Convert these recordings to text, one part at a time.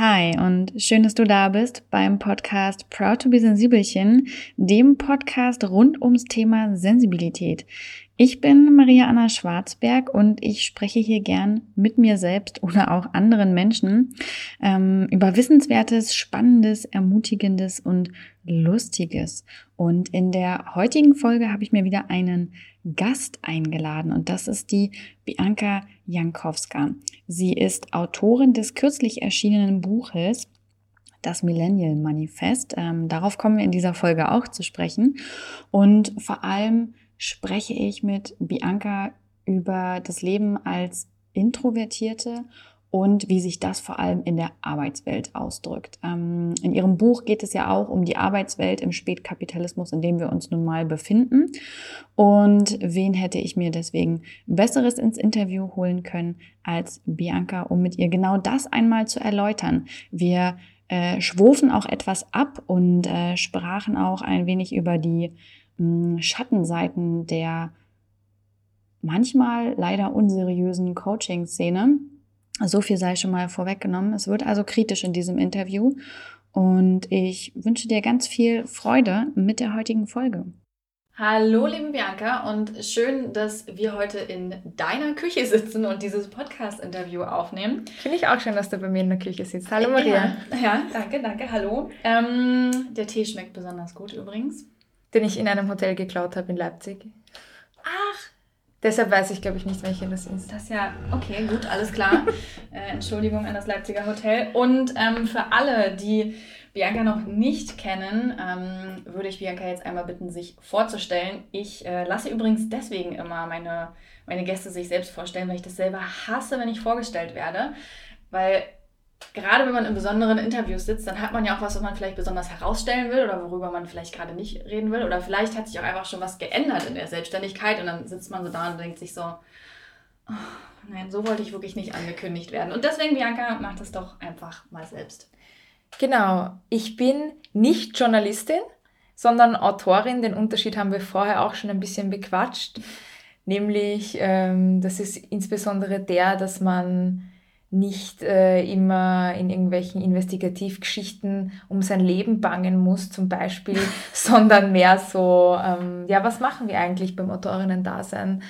Hi und schön, dass du da bist beim Podcast Proud to be Sensibelchen, dem Podcast rund ums Thema Sensibilität. Ich bin Maria Anna Schwarzberg und ich spreche hier gern mit mir selbst oder auch anderen Menschen ähm, über Wissenswertes, Spannendes, Ermutigendes und Lustiges. Und in der heutigen Folge habe ich mir wieder einen Gast eingeladen und das ist die Bianca Jankowska. Sie ist Autorin des kürzlich erschienenen Buches das Millennial Manifest. Ähm, darauf kommen wir in dieser Folge auch zu sprechen. Und vor allem spreche ich mit Bianca über das Leben als Introvertierte und wie sich das vor allem in der Arbeitswelt ausdrückt. Ähm, in ihrem Buch geht es ja auch um die Arbeitswelt im Spätkapitalismus, in dem wir uns nun mal befinden. Und wen hätte ich mir deswegen Besseres ins Interview holen können als Bianca, um mit ihr genau das einmal zu erläutern. Wir äh, schwufen auch etwas ab und äh, sprachen auch ein wenig über die Schattenseiten der manchmal leider unseriösen Coaching-Szene. So viel sei schon mal vorweggenommen. Es wird also kritisch in diesem Interview und ich wünsche dir ganz viel Freude mit der heutigen Folge. Hallo, liebe Bianca, und schön, dass wir heute in deiner Küche sitzen und dieses Podcast-Interview aufnehmen. Finde ich auch schön, dass du bei mir in der Küche sitzt. Hallo, Maria. Ja, ja danke, danke, hallo. Ähm, der Tee schmeckt besonders gut übrigens den ich in einem Hotel geklaut habe in Leipzig. Ach! Deshalb weiß ich, glaube ich, nicht, welche das ist. Das ist ja, okay, gut, alles klar. äh, Entschuldigung an das Leipziger Hotel. Und ähm, für alle, die Bianca noch nicht kennen, ähm, würde ich Bianca jetzt einmal bitten, sich vorzustellen. Ich äh, lasse übrigens deswegen immer meine, meine Gäste sich selbst vorstellen, weil ich das selber hasse, wenn ich vorgestellt werde. Weil gerade wenn man in besonderen Interviews sitzt, dann hat man ja auch was, was man vielleicht besonders herausstellen will oder worüber man vielleicht gerade nicht reden will. Oder vielleicht hat sich auch einfach schon was geändert in der Selbstständigkeit und dann sitzt man so da und denkt sich so, oh, nein, so wollte ich wirklich nicht angekündigt werden. Und deswegen, Bianca, mach das doch einfach mal selbst. Genau, ich bin nicht Journalistin, sondern Autorin. Den Unterschied haben wir vorher auch schon ein bisschen bequatscht. Nämlich, ähm, das ist insbesondere der, dass man nicht äh, immer in irgendwelchen Investigativgeschichten um sein Leben bangen muss, zum Beispiel, sondern mehr so, ähm, ja, was machen wir eigentlich beim Autorinnen-Dasein?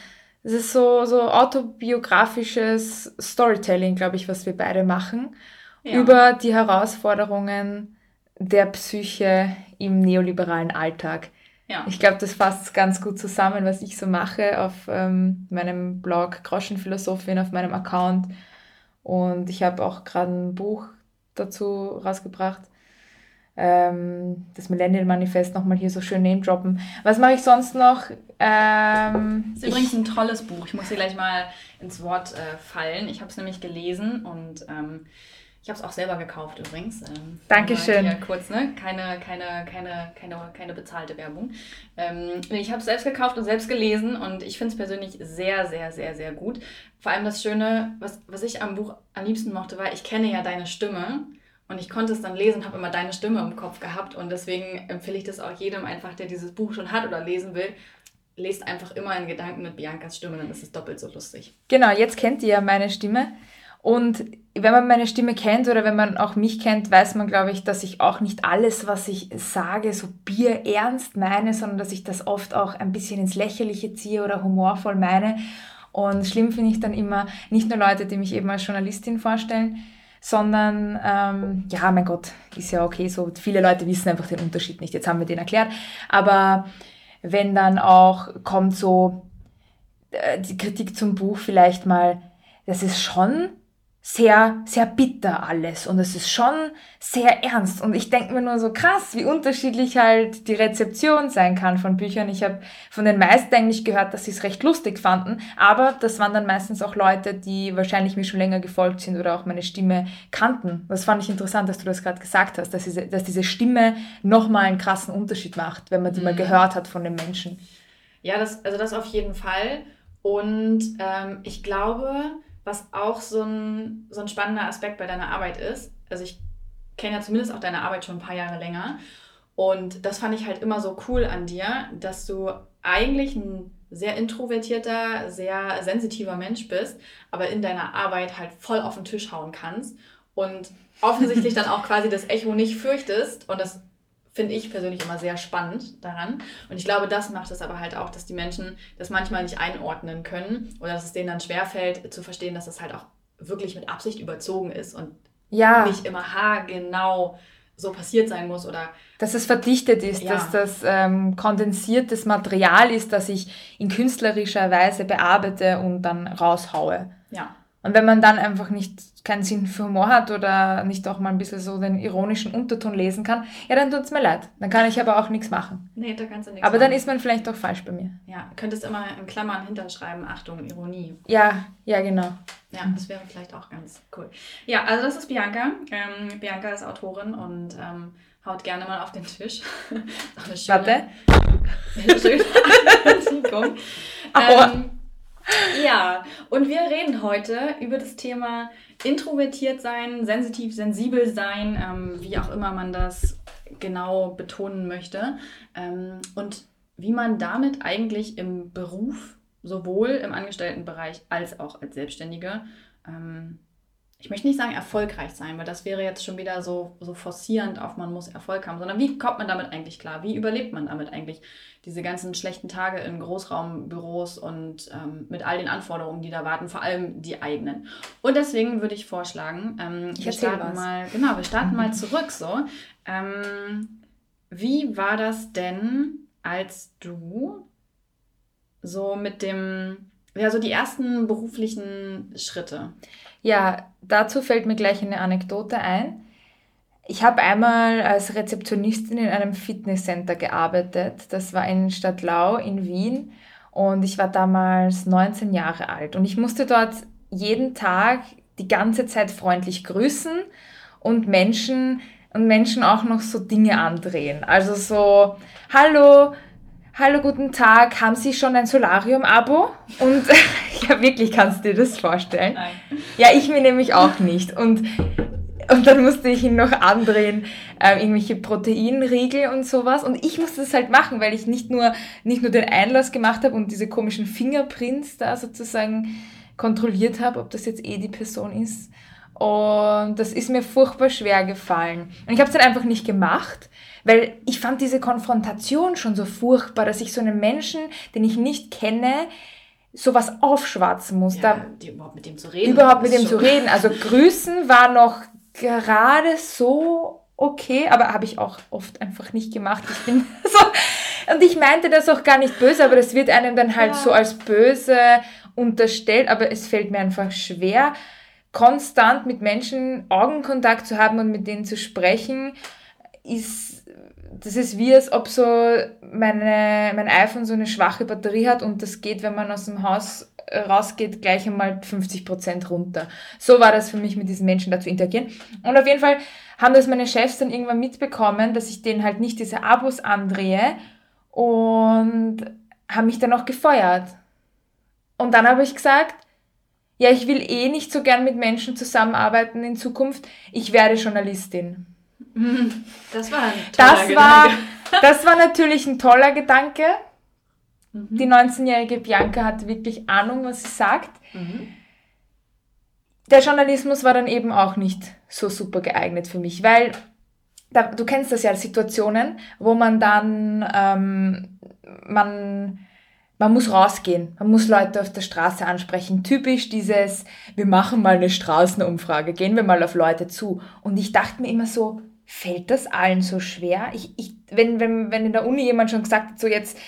Es ist so, so autobiografisches Storytelling, glaube ich, was wir beide machen, ja. über die Herausforderungen der Psyche im neoliberalen Alltag. Ja. Ich glaube, das fasst ganz gut zusammen, was ich so mache auf ähm, meinem Blog Groschenphilosophin, auf meinem Account und ich habe auch gerade ein Buch dazu rausgebracht. Ähm, das Millennial Manifest nochmal hier so schön name droppen. Was mache ich sonst noch? Ähm, das ist übrigens ein tolles Buch. Ich muss hier gleich mal ins Wort äh, fallen. Ich habe es nämlich gelesen und ähm, ich habe es auch selber gekauft übrigens. Ähm, Dankeschön. Hier kurz, ne? Keine, keine, keine, keine, keine bezahlte Werbung. Ähm, ich habe es selbst gekauft und selbst gelesen und ich finde es persönlich sehr, sehr, sehr, sehr gut. Vor allem das Schöne, was, was ich am Buch am liebsten mochte, war, ich kenne ja deine Stimme. Und ich konnte es dann lesen, habe immer deine Stimme im Kopf gehabt und deswegen empfehle ich das auch jedem einfach, der dieses Buch schon hat oder lesen will, lest einfach immer in Gedanken mit Biancas Stimme, dann ist es doppelt so lustig. Genau, jetzt kennt ihr ja meine Stimme. Und wenn man meine Stimme kennt oder wenn man auch mich kennt, weiß man, glaube ich, dass ich auch nicht alles, was ich sage, so bierernst meine, sondern dass ich das oft auch ein bisschen ins Lächerliche ziehe oder humorvoll meine. Und schlimm finde ich dann immer nicht nur Leute, die mich eben als Journalistin vorstellen, sondern ähm, ja, mein Gott, ist ja okay so. Viele Leute wissen einfach den Unterschied nicht. Jetzt haben wir den erklärt. Aber wenn dann auch kommt so äh, die Kritik zum Buch vielleicht mal, das ist schon sehr, sehr bitter alles und es ist schon sehr ernst. Und ich denke mir nur so krass, wie unterschiedlich halt die Rezeption sein kann von Büchern. Ich habe von den meisten eigentlich gehört, dass sie es recht lustig fanden, aber das waren dann meistens auch Leute, die wahrscheinlich mir schon länger gefolgt sind oder auch meine Stimme kannten. Das fand ich interessant, dass du das gerade gesagt hast, dass diese, dass diese Stimme nochmal einen krassen Unterschied macht, wenn man die mhm. mal gehört hat von den Menschen. Ja, das, also das auf jeden Fall. Und ähm, ich glaube, was auch so ein, so ein spannender Aspekt bei deiner Arbeit ist. Also ich kenne ja zumindest auch deine Arbeit schon ein paar Jahre länger. Und das fand ich halt immer so cool an dir, dass du eigentlich ein sehr introvertierter, sehr sensitiver Mensch bist, aber in deiner Arbeit halt voll auf den Tisch hauen kannst und offensichtlich dann auch quasi das Echo nicht fürchtest und das finde ich persönlich immer sehr spannend daran. Und ich glaube, das macht es aber halt auch, dass die Menschen das manchmal nicht einordnen können oder dass es denen dann schwerfällt zu verstehen, dass das halt auch wirklich mit Absicht überzogen ist und ja. nicht immer haargenau so passiert sein muss oder dass es verdichtet ist, ja. dass das ähm, kondensiertes Material ist, das ich in künstlerischer Weise bearbeite und dann raushaue. Ja. Und wenn man dann einfach nicht keinen Sinn für Humor hat oder nicht auch mal ein bisschen so den ironischen Unterton lesen kann, ja, dann tut es mir leid. Dann kann ich aber auch nichts machen. Nee, da kannst du nichts Aber machen. dann ist man vielleicht auch falsch bei mir. Ja, könntest immer in Klammern hinterschreiben, Achtung, Ironie. Ja, ja, genau. Ja, das wäre vielleicht auch ganz cool. Ja, also das ist Bianca. Ähm, Bianca ist Autorin und ähm, haut gerne mal auf den Tisch. auch eine schöne, Warte. Eine schöne Ankündigung. ähm, ja, und wir reden heute über das Thema introvertiert sein, sensitiv, sensibel sein, ähm, wie auch immer man das genau betonen möchte. Ähm, und wie man damit eigentlich im Beruf, sowohl im Angestelltenbereich als auch als Selbstständige, ähm, ich möchte nicht sagen erfolgreich sein, weil das wäre jetzt schon wieder so, so forcierend auf man muss Erfolg haben, sondern wie kommt man damit eigentlich klar? Wie überlebt man damit eigentlich diese ganzen schlechten Tage in Großraumbüros und ähm, mit all den Anforderungen, die da warten, vor allem die eigenen. Und deswegen würde ich vorschlagen, ähm, ich wir starten was. mal, genau, wir starten mal zurück so. Ähm, wie war das denn, als du so mit dem, ja, so die ersten beruflichen Schritte? Ja, dazu fällt mir gleich eine Anekdote ein. Ich habe einmal als Rezeptionistin in einem Fitnesscenter gearbeitet. Das war in Stadtlau in Wien und ich war damals 19 Jahre alt und ich musste dort jeden Tag die ganze Zeit freundlich grüßen und Menschen und Menschen auch noch so Dinge andrehen. Also so, hallo, hallo, guten Tag, haben Sie schon ein Solarium-Abo? Und ja, wirklich, kannst du dir das vorstellen? Nein. Ja, ich mir nämlich auch nicht. Und, und dann musste ich ihn noch andrehen, äh, irgendwelche Proteinriegel und sowas. Und ich musste das halt machen, weil ich nicht nur, nicht nur den Einlass gemacht habe und diese komischen Fingerprints da sozusagen kontrolliert habe, ob das jetzt eh die Person ist. Und das ist mir furchtbar schwer gefallen. Und ich habe es dann einfach nicht gemacht, weil ich fand diese Konfrontation schon so furchtbar, dass ich so einen Menschen, den ich nicht kenne, sowas aufschwatzen muss. Ja, da, überhaupt mit dem zu reden. Überhaupt mit dem zu reden. Also grüßen war noch gerade so okay, aber habe ich auch oft einfach nicht gemacht. Ich bin so, und ich meinte das auch gar nicht böse, aber das wird einem dann halt ja. so als böse unterstellt, aber es fällt mir einfach schwer konstant mit Menschen Augenkontakt zu haben und mit denen zu sprechen, ist, das ist wie, als ob so meine, mein iPhone so eine schwache Batterie hat und das geht, wenn man aus dem Haus rausgeht, gleich einmal 50 Prozent runter. So war das für mich, mit diesen Menschen da zu interagieren. Und auf jeden Fall haben das meine Chefs dann irgendwann mitbekommen, dass ich denen halt nicht diese Abos andrehe und haben mich dann auch gefeuert. Und dann habe ich gesagt, ja, ich will eh nicht so gern mit Menschen zusammenarbeiten in Zukunft. Ich werde Journalistin. Das war ein toller das Gedanke. War, das war natürlich ein toller Gedanke. Mhm. Die 19-jährige Bianca hat wirklich Ahnung, was sie sagt. Mhm. Der Journalismus war dann eben auch nicht so super geeignet für mich, weil da, du kennst das ja, Situationen, wo man dann, ähm, man man muss rausgehen, man muss Leute auf der Straße ansprechen. Typisch dieses, wir machen mal eine Straßenumfrage, gehen wir mal auf Leute zu. Und ich dachte mir immer so, fällt das allen so schwer? Ich, ich, wenn, wenn, wenn in der Uni jemand schon gesagt hat, so jetzt,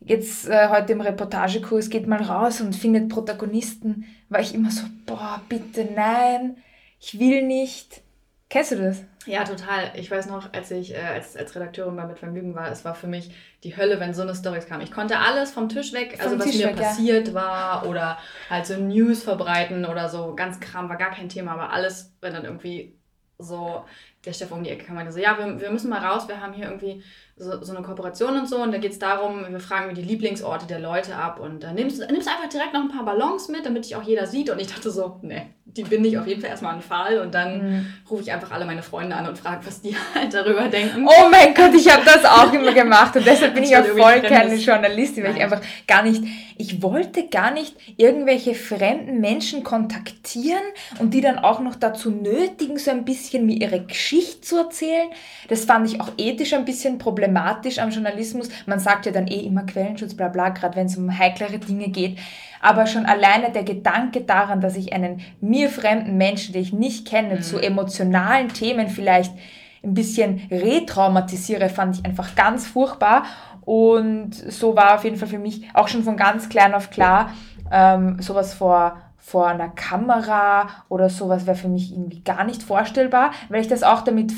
jetzt äh, heute im Reportagekurs geht mal raus und findet Protagonisten, war ich immer so, boah, bitte nein, ich will nicht. Kennst du das? Ja, total. Ich weiß noch, als ich äh, als, als Redakteurin bei Mit Vergnügen war, es war für mich die Hölle, wenn so eine Story kam. Ich konnte alles vom Tisch weg, vom also was Tisch mir weg, passiert ja. war oder halt so News verbreiten oder so, ganz Kram war gar kein Thema, aber alles, wenn dann irgendwie so der Chef um die Ecke kam und so, ja, wir, wir müssen mal raus, wir haben hier irgendwie so, so eine Kooperation und so und da geht es darum, wir fragen mir die Lieblingsorte der Leute ab und dann nimmst, nimmst einfach direkt noch ein paar Ballons mit, damit dich auch jeder sieht und ich dachte so, nee, die binde ich auf jeden Fall erstmal an den Fall und dann mhm. rufe ich einfach alle meine Freunde an und frage, was die halt darüber denken. Oh mein Gott, ich habe das auch immer gemacht und deshalb bin ich auch voll keine Journalistin, weil Nein. ich einfach gar nicht, ich wollte gar nicht irgendwelche fremden Menschen kontaktieren und die dann auch noch dazu nötigen, so ein bisschen mir ihre Geschichte zu erzählen. Das fand ich auch ethisch ein bisschen problematisch am Journalismus. Man sagt ja dann eh immer Quellenschutz, bla bla, gerade wenn es um heiklere Dinge geht. Aber schon alleine der Gedanke daran, dass ich einen mir fremden Menschen, den ich nicht kenne, mhm. zu emotionalen Themen vielleicht ein bisschen retraumatisiere, fand ich einfach ganz furchtbar. Und so war auf jeden Fall für mich auch schon von ganz klein auf klar, ähm, sowas vor vor einer Kamera oder sowas wäre für mich irgendwie gar nicht vorstellbar, weil ich das auch damit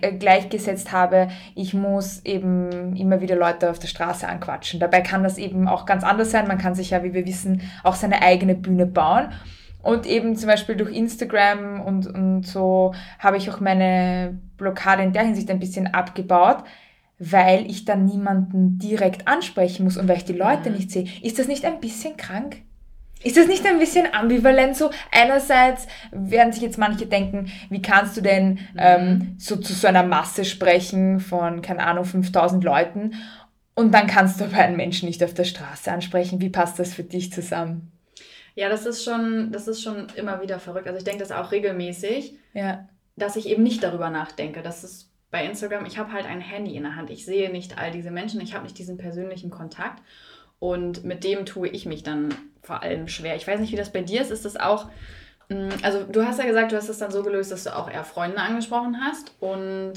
äh, gleichgesetzt habe, ich muss eben immer wieder Leute auf der Straße anquatschen. Dabei kann das eben auch ganz anders sein. Man kann sich ja, wie wir wissen, auch seine eigene Bühne bauen. Und eben zum Beispiel durch Instagram und, und so habe ich auch meine Blockade in der Hinsicht ein bisschen abgebaut, weil ich dann niemanden direkt ansprechen muss und weil ich die Leute mhm. nicht sehe. Ist das nicht ein bisschen krank? Ist das nicht ein bisschen ambivalent so? Einerseits werden sich jetzt manche denken, wie kannst du denn ähm, so zu so einer Masse sprechen von, keine Ahnung, 5000 Leuten und dann kannst du aber einen Menschen nicht auf der Straße ansprechen. Wie passt das für dich zusammen? Ja, das ist schon, das ist schon immer wieder verrückt. Also ich denke das auch regelmäßig, ja. dass ich eben nicht darüber nachdenke. Das ist bei Instagram, ich habe halt ein Handy in der Hand. Ich sehe nicht all diese Menschen, ich habe nicht diesen persönlichen Kontakt. Und mit dem tue ich mich dann vor allem schwer. Ich weiß nicht, wie das bei dir ist. Ist das auch, mm, also du hast ja gesagt, du hast es dann so gelöst, dass du auch eher Freunde angesprochen hast und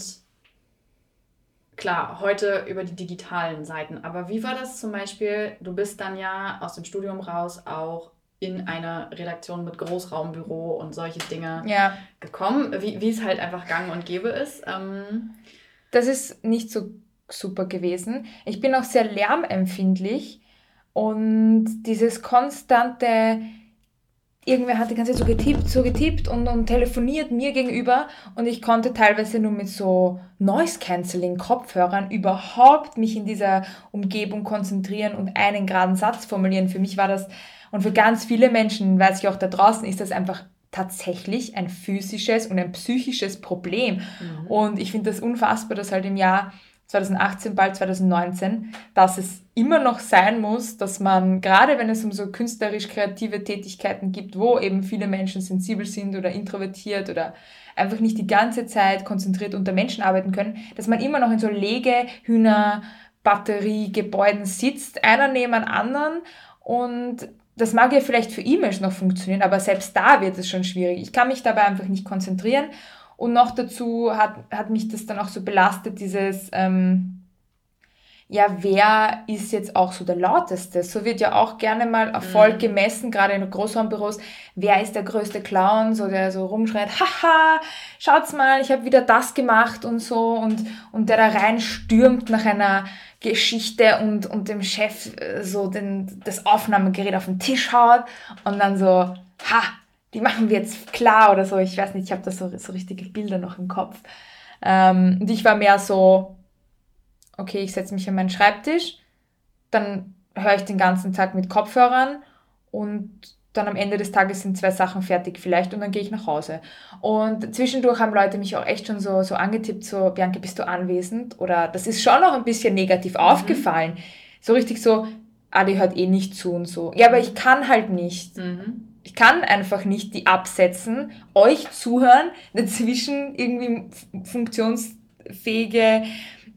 klar, heute über die digitalen Seiten. Aber wie war das zum Beispiel? Du bist dann ja aus dem Studium raus auch in eine Redaktion mit Großraumbüro und solche Dinge ja. gekommen, wie, wie es halt einfach gang und gäbe ist. Ähm, das ist nicht so super gewesen. Ich bin auch sehr lärmempfindlich und dieses konstante, irgendwer hat die ganze Zeit so getippt, so getippt und, und telefoniert mir gegenüber und ich konnte teilweise nur mit so Noise-Canceling-Kopfhörern überhaupt mich in dieser Umgebung konzentrieren und einen geraden Satz formulieren. Für mich war das, und für ganz viele Menschen, weiß ich auch da draußen, ist das einfach tatsächlich ein physisches und ein psychisches Problem. Mhm. Und ich finde das unfassbar, dass halt im Jahr 2018, bald 2019, dass es immer noch sein muss, dass man, gerade wenn es um so künstlerisch-kreative Tätigkeiten gibt, wo eben viele Menschen sensibel sind oder introvertiert oder einfach nicht die ganze Zeit konzentriert unter Menschen arbeiten können, dass man immer noch in so Legehühner, Batteriegebäuden sitzt, einer neben einem anderen und das mag ja vielleicht für E-Mails noch funktionieren, aber selbst da wird es schon schwierig. Ich kann mich dabei einfach nicht konzentrieren und noch dazu hat, hat mich das dann auch so belastet, dieses, ähm, ja, wer ist jetzt auch so der lauteste? So wird ja auch gerne mal Erfolg mhm. gemessen, gerade in Großraumbüros. Wer ist der größte Clown, so der so rumschreit, haha, schaut's mal, ich habe wieder das gemacht und so und, und der da reinstürmt nach einer Geschichte und, und dem Chef äh, so den, das Aufnahmegerät auf den Tisch haut und dann so, ha, die machen wir jetzt klar oder so. Ich weiß nicht, ich habe da so, so richtige Bilder noch im Kopf. Ähm, und ich war mehr so, okay, ich setze mich an meinen Schreibtisch, dann höre ich den ganzen Tag mit Kopfhörern und dann am Ende des Tages sind zwei Sachen fertig vielleicht und dann gehe ich nach Hause. Und zwischendurch haben Leute mich auch echt schon so, so angetippt, so, Bianca, bist du anwesend? Oder das ist schon noch ein bisschen negativ mhm. aufgefallen. So richtig so, ah, die hört eh nicht zu und so. Ja, aber ich kann halt nicht. Mhm ich kann einfach nicht die absetzen, euch zuhören, dazwischen irgendwie funktionsfähige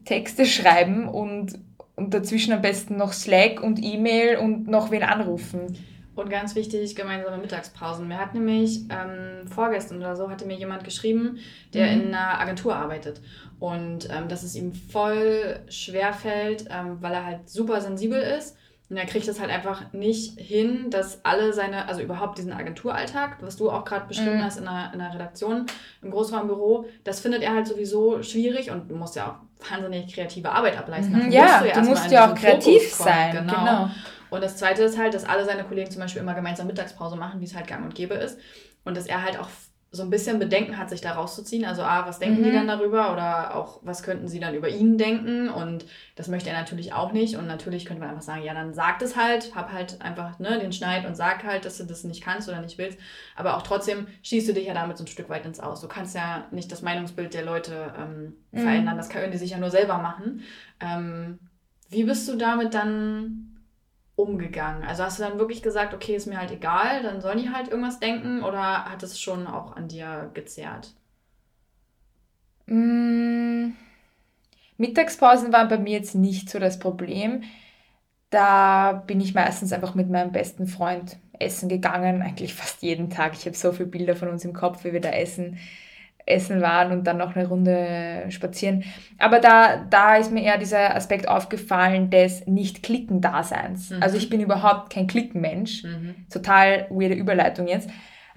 Texte schreiben und, und dazwischen am besten noch Slack und E-Mail und noch wen anrufen. Und ganz wichtig, gemeinsame Mittagspausen. Mir hat nämlich ähm, vorgestern oder so hatte mir jemand geschrieben, der mhm. in einer Agentur arbeitet. Und ähm, dass es ihm voll schwer fällt, ähm, weil er halt super sensibel ist und er kriegt es halt einfach nicht hin, dass alle seine, also überhaupt diesen Agenturalltag, was du auch gerade beschrieben mhm. hast in einer, in einer Redaktion, im Großraumbüro, das findet er halt sowieso schwierig und du musst ja auch wahnsinnig kreative Arbeit ableisten. Mhm, ja, du, ja du musst ja auch kreativ sein. Genau. genau. Und das Zweite ist halt, dass alle seine Kollegen zum Beispiel immer gemeinsam Mittagspause machen, wie es halt gang und gäbe ist. Und dass er halt auch so ein bisschen Bedenken hat, sich da rauszuziehen. Also A, was denken mhm. die dann darüber oder auch, was könnten sie dann über ihn denken? Und das möchte er natürlich auch nicht. Und natürlich könnte man einfach sagen, ja, dann sag es halt, hab halt einfach ne, den Schneid und sag halt, dass du das nicht kannst oder nicht willst. Aber auch trotzdem schießt du dich ja damit so ein Stück weit ins Aus. Du kannst ja nicht das Meinungsbild der Leute ähm, mhm. verändern. Das können die sich ja nur selber machen. Ähm, wie bist du damit dann umgegangen? Also hast du dann wirklich gesagt, okay, ist mir halt egal, dann sollen die halt irgendwas denken oder hat es schon auch an dir gezerrt? Mmh. Mittagspausen waren bei mir jetzt nicht so das Problem. Da bin ich meistens einfach mit meinem besten Freund essen gegangen, eigentlich fast jeden Tag. Ich habe so viele Bilder von uns im Kopf, wie wir da essen essen waren und dann noch eine Runde spazieren. Aber da, da ist mir eher dieser Aspekt aufgefallen des Nicht-Klicken-Daseins. Mhm. Also ich bin überhaupt kein Klicken-Mensch. Mhm. Total weirde Überleitung jetzt.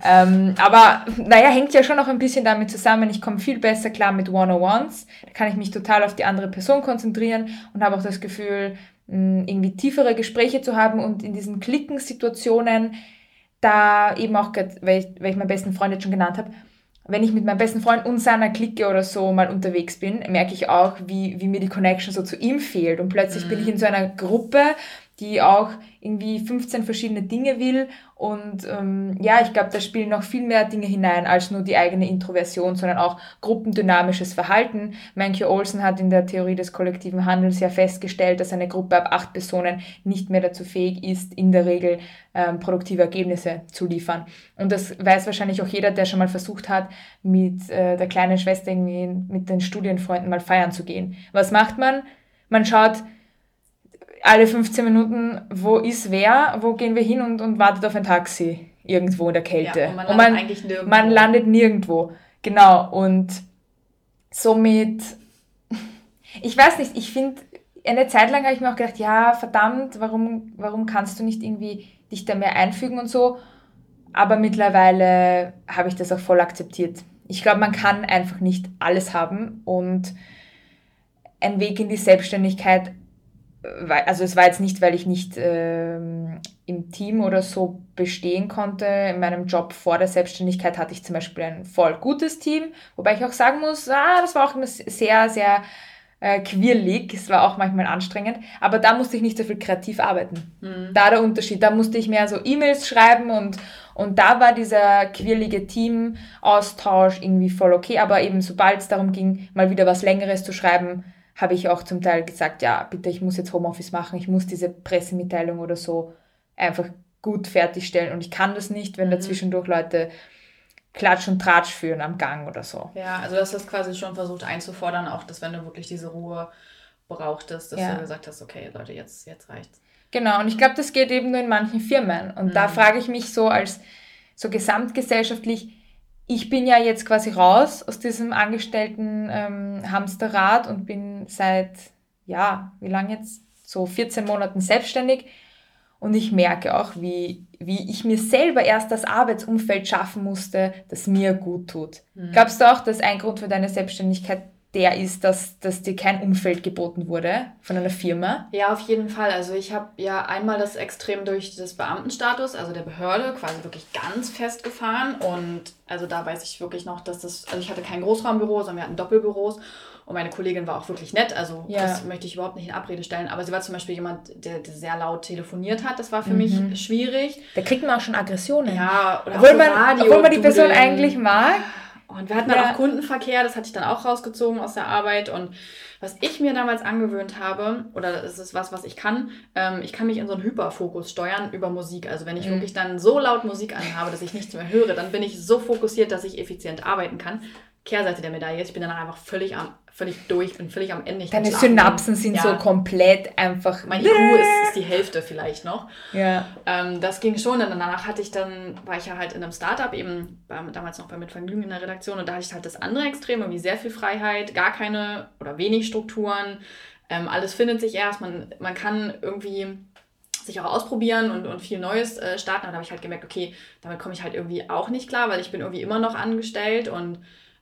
Ähm, aber naja, hängt ja schon noch ein bisschen damit zusammen. Ich komme viel besser klar mit One-on-Ones. Da kann ich mich total auf die andere Person konzentrieren und habe auch das Gefühl, irgendwie tiefere Gespräche zu haben und in diesen Klicken-Situationen da eben auch, weil ich, weil ich meinen besten Freund jetzt schon genannt habe, wenn ich mit meinem besten Freund und seiner Clique oder so mal unterwegs bin, merke ich auch, wie, wie mir die Connection so zu ihm fehlt. Und plötzlich mhm. bin ich in so einer Gruppe, die auch irgendwie 15 verschiedene Dinge will. Und ähm, ja, ich glaube, da spielen noch viel mehr Dinge hinein als nur die eigene Introversion, sondern auch gruppendynamisches Verhalten. Manke Olsen hat in der Theorie des kollektiven Handels ja festgestellt, dass eine Gruppe ab acht Personen nicht mehr dazu fähig ist, in der Regel ähm, produktive Ergebnisse zu liefern. Und das weiß wahrscheinlich auch jeder, der schon mal versucht hat, mit äh, der kleinen Schwester irgendwie mit den Studienfreunden mal feiern zu gehen. Was macht man? Man schaut, alle 15 Minuten, wo ist wer, wo gehen wir hin und, und wartet auf ein Taxi irgendwo in der Kälte. Ja, und man, und man landet eigentlich nirgendwo. Man landet nirgendwo. Genau. Und somit, ich weiß nicht, ich finde, eine Zeit lang habe ich mir auch gedacht, ja, verdammt, warum, warum kannst du nicht irgendwie dich da mehr einfügen und so. Aber mittlerweile habe ich das auch voll akzeptiert. Ich glaube, man kann einfach nicht alles haben und ein Weg in die Selbstständigkeit also es war jetzt nicht, weil ich nicht ähm, im Team oder so bestehen konnte. In meinem Job vor der Selbstständigkeit hatte ich zum Beispiel ein voll gutes Team, wobei ich auch sagen muss, ah, das war auch immer sehr, sehr äh, quirlig. Es war auch manchmal anstrengend, aber da musste ich nicht so viel kreativ arbeiten. Mhm. Da der Unterschied. Da musste ich mehr so E-Mails schreiben und, und da war dieser quirlige Team-Austausch irgendwie voll okay, aber eben sobald es darum ging, mal wieder was Längeres zu schreiben, habe ich auch zum Teil gesagt, ja, bitte, ich muss jetzt Homeoffice machen, ich muss diese Pressemitteilung oder so einfach gut fertigstellen und ich kann das nicht, wenn mhm. dazwischendurch Leute Klatsch und Tratsch führen am Gang oder so. Ja, also du hast das quasi schon versucht einzufordern, auch dass wenn du wirklich diese Ruhe brauchtest, dass ja. du gesagt hast, okay, Leute, jetzt, jetzt reicht's. Genau, und ich glaube, das geht eben nur in manchen Firmen. Und mhm. da frage ich mich so als so gesamtgesellschaftlich, ich bin ja jetzt quasi raus aus diesem angestellten ähm, Hamsterrad und bin seit, ja, wie lange jetzt? So 14 Monaten selbstständig. Und ich merke auch, wie, wie ich mir selber erst das Arbeitsumfeld schaffen musste, das mir gut tut. Mhm. Glaubst du auch, dass ein Grund für deine Selbstständigkeit der ist, dass, dass dir kein Umfeld geboten wurde von einer Firma? Ja, auf jeden Fall. Also ich habe ja einmal das extrem durch das Beamtenstatus, also der Behörde, quasi wirklich ganz festgefahren. Und also da weiß ich wirklich noch, dass das, also ich hatte kein Großraumbüro, sondern wir hatten Doppelbüros. Und meine Kollegin war auch wirklich nett, also ja. das möchte ich überhaupt nicht in Abrede stellen. Aber sie war zum Beispiel jemand, der, der sehr laut telefoniert hat. Das war für mhm. mich schwierig. Da kriegt man auch schon Aggressionen. Ja, oder obwohl, man, Radio, obwohl man die Person eigentlich mag. Und wir hatten dann ja. auch Kundenverkehr, das hatte ich dann auch rausgezogen aus der Arbeit. Und was ich mir damals angewöhnt habe, oder das ist was, was ich kann, ähm, ich kann mich in so einen Hyperfokus steuern über Musik. Also wenn ich mhm. wirklich dann so laut Musik anhabe, dass ich nichts mehr höre, dann bin ich so fokussiert, dass ich effizient arbeiten kann. Kehrseite der Medaille ist, ich bin danach einfach völlig am völlig durch, bin völlig am Ende. Ich Deine Synapsen sind ja. so komplett einfach. Mein IQ ist, ist, die Hälfte vielleicht noch. Ja. Ähm, das ging schon. Und danach hatte ich dann, war ich ja halt in einem Startup, eben bei, damals noch bei Mitvergnügen in der Redaktion, und da hatte ich halt das andere Extrem, irgendwie sehr viel Freiheit, gar keine oder wenig Strukturen. Ähm, alles findet sich erst. Man, man kann irgendwie sich auch ausprobieren und, und viel Neues äh, starten. Aber da habe ich halt gemerkt, okay, damit komme ich halt irgendwie auch nicht klar, weil ich bin irgendwie immer noch angestellt und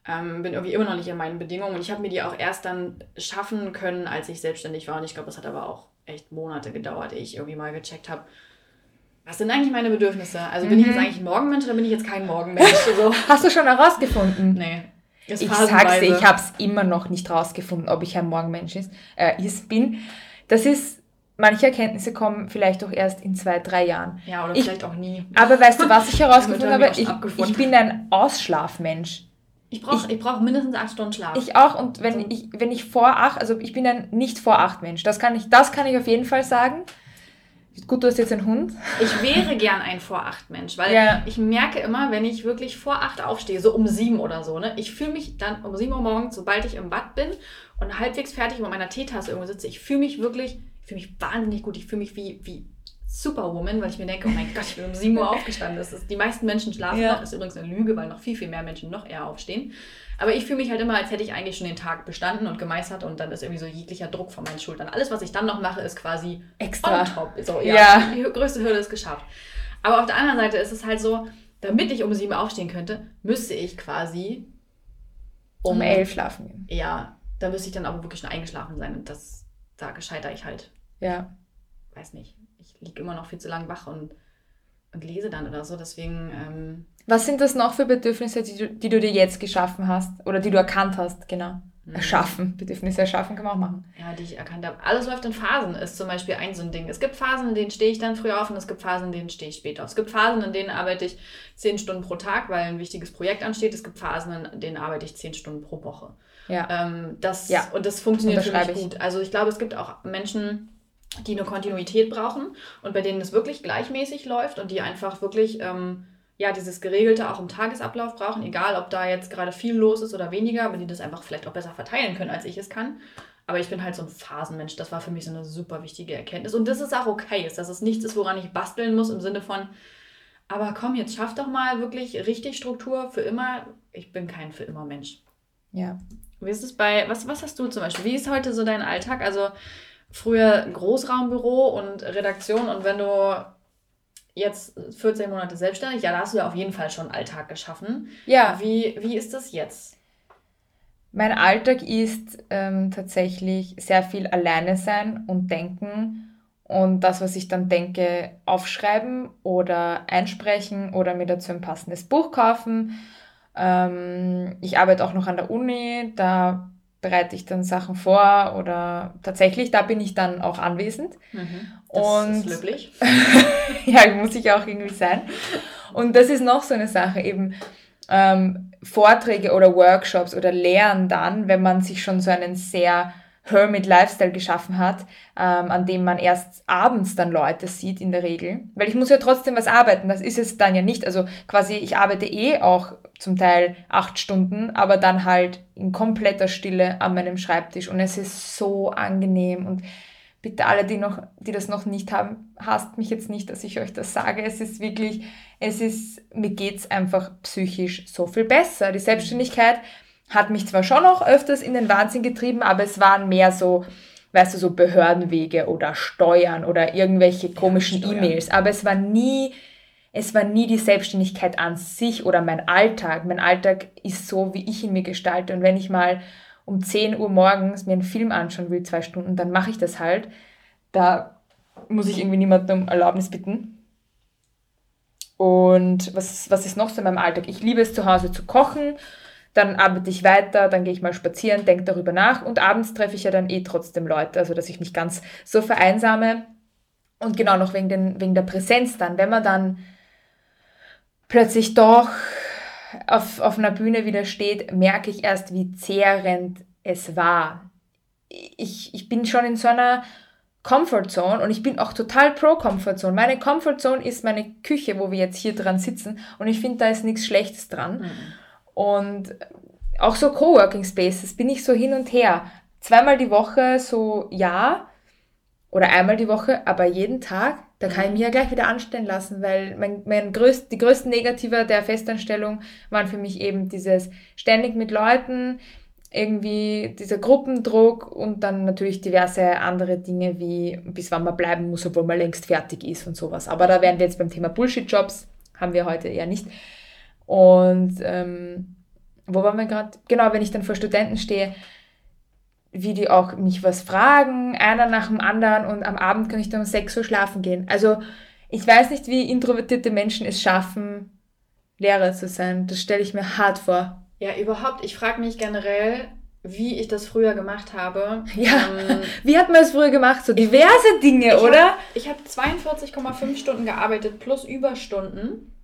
ähm, bin irgendwie immer noch nicht in meinen Bedingungen und ich habe mir die auch erst dann schaffen können, als ich selbstständig war. Und ich glaube, das hat aber auch echt Monate gedauert, ehe ich irgendwie mal gecheckt habe, was sind eigentlich meine Bedürfnisse? Also bin mhm. ich jetzt eigentlich ein Morgenmensch oder bin ich jetzt kein Morgenmensch? So. Hast du schon herausgefunden? Nee. Ich sag's dir, ich habe es immer noch nicht rausgefunden, ob ich ein Morgenmensch ist, äh, ist, bin. Das ist, manche Erkenntnisse kommen vielleicht auch erst in zwei, drei Jahren. Ja, oder ich, vielleicht auch nie. Aber weißt du, was ich herausgefunden habe? Ich, ich bin ein Ausschlafmensch. Ich brauche ich, ich brauch mindestens acht Stunden Schlaf. Ich auch. Und wenn, also, ich, wenn ich vor acht, also ich bin ein nicht vor acht Mensch. Das kann ich, das kann ich auf jeden Fall sagen. Gut, du hast jetzt einen Hund. Ich wäre gern ein vor acht Mensch, weil ja. ich merke immer, wenn ich wirklich vor acht aufstehe, so um sieben oder so, ne, ich fühle mich dann um sieben Uhr morgens, sobald ich im Bad bin und halbwegs fertig mit meiner Teetasse irgendwo sitze, ich fühle mich wirklich, ich fühle mich wahnsinnig gut. Ich fühle mich wie, wie Superwoman, weil ich mir denke, oh mein Gott, ich bin um 7 Uhr aufgestanden. Das ist, die meisten Menschen schlafen ja. noch. Das ist übrigens eine Lüge, weil noch viel, viel mehr Menschen noch eher aufstehen. Aber ich fühle mich halt immer, als hätte ich eigentlich schon den Tag bestanden und gemeistert und dann ist irgendwie so jeglicher Druck von meinen Schultern. Alles, was ich dann noch mache, ist quasi extra on top. So, ja, ja. Die größte Hürde ist geschafft. Aber auf der anderen Seite ist es halt so, damit ich um 7 Uhr aufstehen könnte, müsste ich quasi um, um 11 schlafen gehen. Ja, da müsste ich dann aber wirklich schon eingeschlafen sein und das, da gescheitere ich halt. Ja. Weiß nicht ich liege immer noch viel zu lang wach und, und lese dann oder so. Deswegen. Ähm, Was sind das noch für Bedürfnisse, die du, die du dir jetzt geschaffen hast oder die du erkannt hast? Genau. Mhm. Erschaffen. Bedürfnisse erschaffen kann man auch machen. Ja, die ich erkannt habe. Alles läuft in Phasen, ist zum Beispiel ein so ein Ding. Es gibt Phasen, in denen stehe ich dann früh auf und es gibt Phasen, in denen stehe ich später auf. Es gibt Phasen, in denen arbeite ich zehn Stunden pro Tag, weil ein wichtiges Projekt ansteht. Es gibt Phasen, in denen arbeite ich zehn Stunden pro Woche. Ja. Ähm, das, ja. Und das funktioniert für mich gut. Also ich glaube, es gibt auch Menschen, die eine Kontinuität brauchen und bei denen es wirklich gleichmäßig läuft und die einfach wirklich ähm, ja dieses geregelte auch im Tagesablauf brauchen, egal ob da jetzt gerade viel los ist oder weniger, aber die das einfach vielleicht auch besser verteilen können, als ich es kann. Aber ich bin halt so ein Phasenmensch. Das war für mich so eine super wichtige Erkenntnis. Und das ist auch okay, ist, dass es nichts ist, woran ich basteln muss, im Sinne von, aber komm, jetzt schaff doch mal wirklich richtig Struktur für immer. Ich bin kein für immer Mensch. Ja. Wie ist es bei, was, was hast du zum Beispiel? Wie ist heute so dein Alltag? Also früher Großraumbüro und Redaktion und wenn du jetzt 14 Monate selbstständig, ja, da hast du ja auf jeden Fall schon Alltag geschaffen. Ja. Wie, wie ist das jetzt? Mein Alltag ist ähm, tatsächlich sehr viel alleine sein und denken und das, was ich dann denke, aufschreiben oder einsprechen oder mir dazu ein passendes Buch kaufen. Ähm, ich arbeite auch noch an der Uni, da bereite ich dann Sachen vor oder tatsächlich, da bin ich dann auch anwesend. Mhm. Das und ist löblich. ja, muss ich auch irgendwie sein. Und das ist noch so eine Sache, eben ähm, Vorträge oder Workshops oder Lehren dann, wenn man sich schon so einen sehr Hermit-Lifestyle geschaffen hat, ähm, an dem man erst abends dann Leute sieht in der Regel. Weil ich muss ja trotzdem was arbeiten, das ist es dann ja nicht. Also quasi, ich arbeite eh auch zum Teil acht Stunden, aber dann halt in kompletter Stille an meinem Schreibtisch und es ist so angenehm und bitte alle, die noch, die das noch nicht haben, hasst mich jetzt nicht, dass ich euch das sage. Es ist wirklich, es ist, mir geht's einfach psychisch so viel besser. Die Selbstständigkeit hat mich zwar schon auch öfters in den Wahnsinn getrieben, aber es waren mehr so, weißt du, so Behördenwege oder Steuern oder irgendwelche komischen ja, E-Mails. Aber es war nie, es war nie die Selbstständigkeit an sich oder mein Alltag. Mein Alltag ist so, wie ich ihn mir gestalte. Und wenn ich mal um 10 Uhr morgens mir einen Film anschauen will, zwei Stunden, dann mache ich das halt. Da muss ich irgendwie niemandem um Erlaubnis bitten. Und was, was ist noch so in meinem Alltag? Ich liebe es zu Hause zu kochen dann arbeite ich weiter, dann gehe ich mal spazieren, denke darüber nach und abends treffe ich ja dann eh trotzdem Leute, also dass ich nicht ganz so vereinsame. Und genau noch wegen, den, wegen der Präsenz dann, wenn man dann plötzlich doch auf, auf einer Bühne wieder steht, merke ich erst, wie zehrend es war. Ich, ich bin schon in so einer Comfortzone und ich bin auch total pro Comfortzone. Meine Comfortzone ist meine Küche, wo wir jetzt hier dran sitzen und ich finde, da ist nichts Schlechtes dran. Mhm. Und auch so Coworking Spaces bin ich so hin und her. Zweimal die Woche so ja oder einmal die Woche, aber jeden Tag, da kann ich mich ja gleich wieder anstellen lassen, weil mein, mein größt, die größten Negative der Festanstellung waren für mich eben dieses ständig mit Leuten, irgendwie dieser Gruppendruck und dann natürlich diverse andere Dinge wie bis wann man bleiben muss, obwohl man längst fertig ist und sowas. Aber da wären wir jetzt beim Thema Bullshit-Jobs, haben wir heute eher nicht. Und ähm, wo waren wir gerade? Genau, wenn ich dann vor Studenten stehe, wie die auch mich was fragen, einer nach dem anderen und am Abend kann ich dann um 6 Uhr schlafen gehen. Also ich weiß nicht, wie introvertierte Menschen es schaffen, Lehrer zu sein. Das stelle ich mir hart vor. Ja, überhaupt. Ich frage mich generell, wie ich das früher gemacht habe. Ja, ähm, wie hat man es früher gemacht? So diverse ich, Dinge, ich oder? Hab, ich habe 42,5 Stunden gearbeitet plus Überstunden.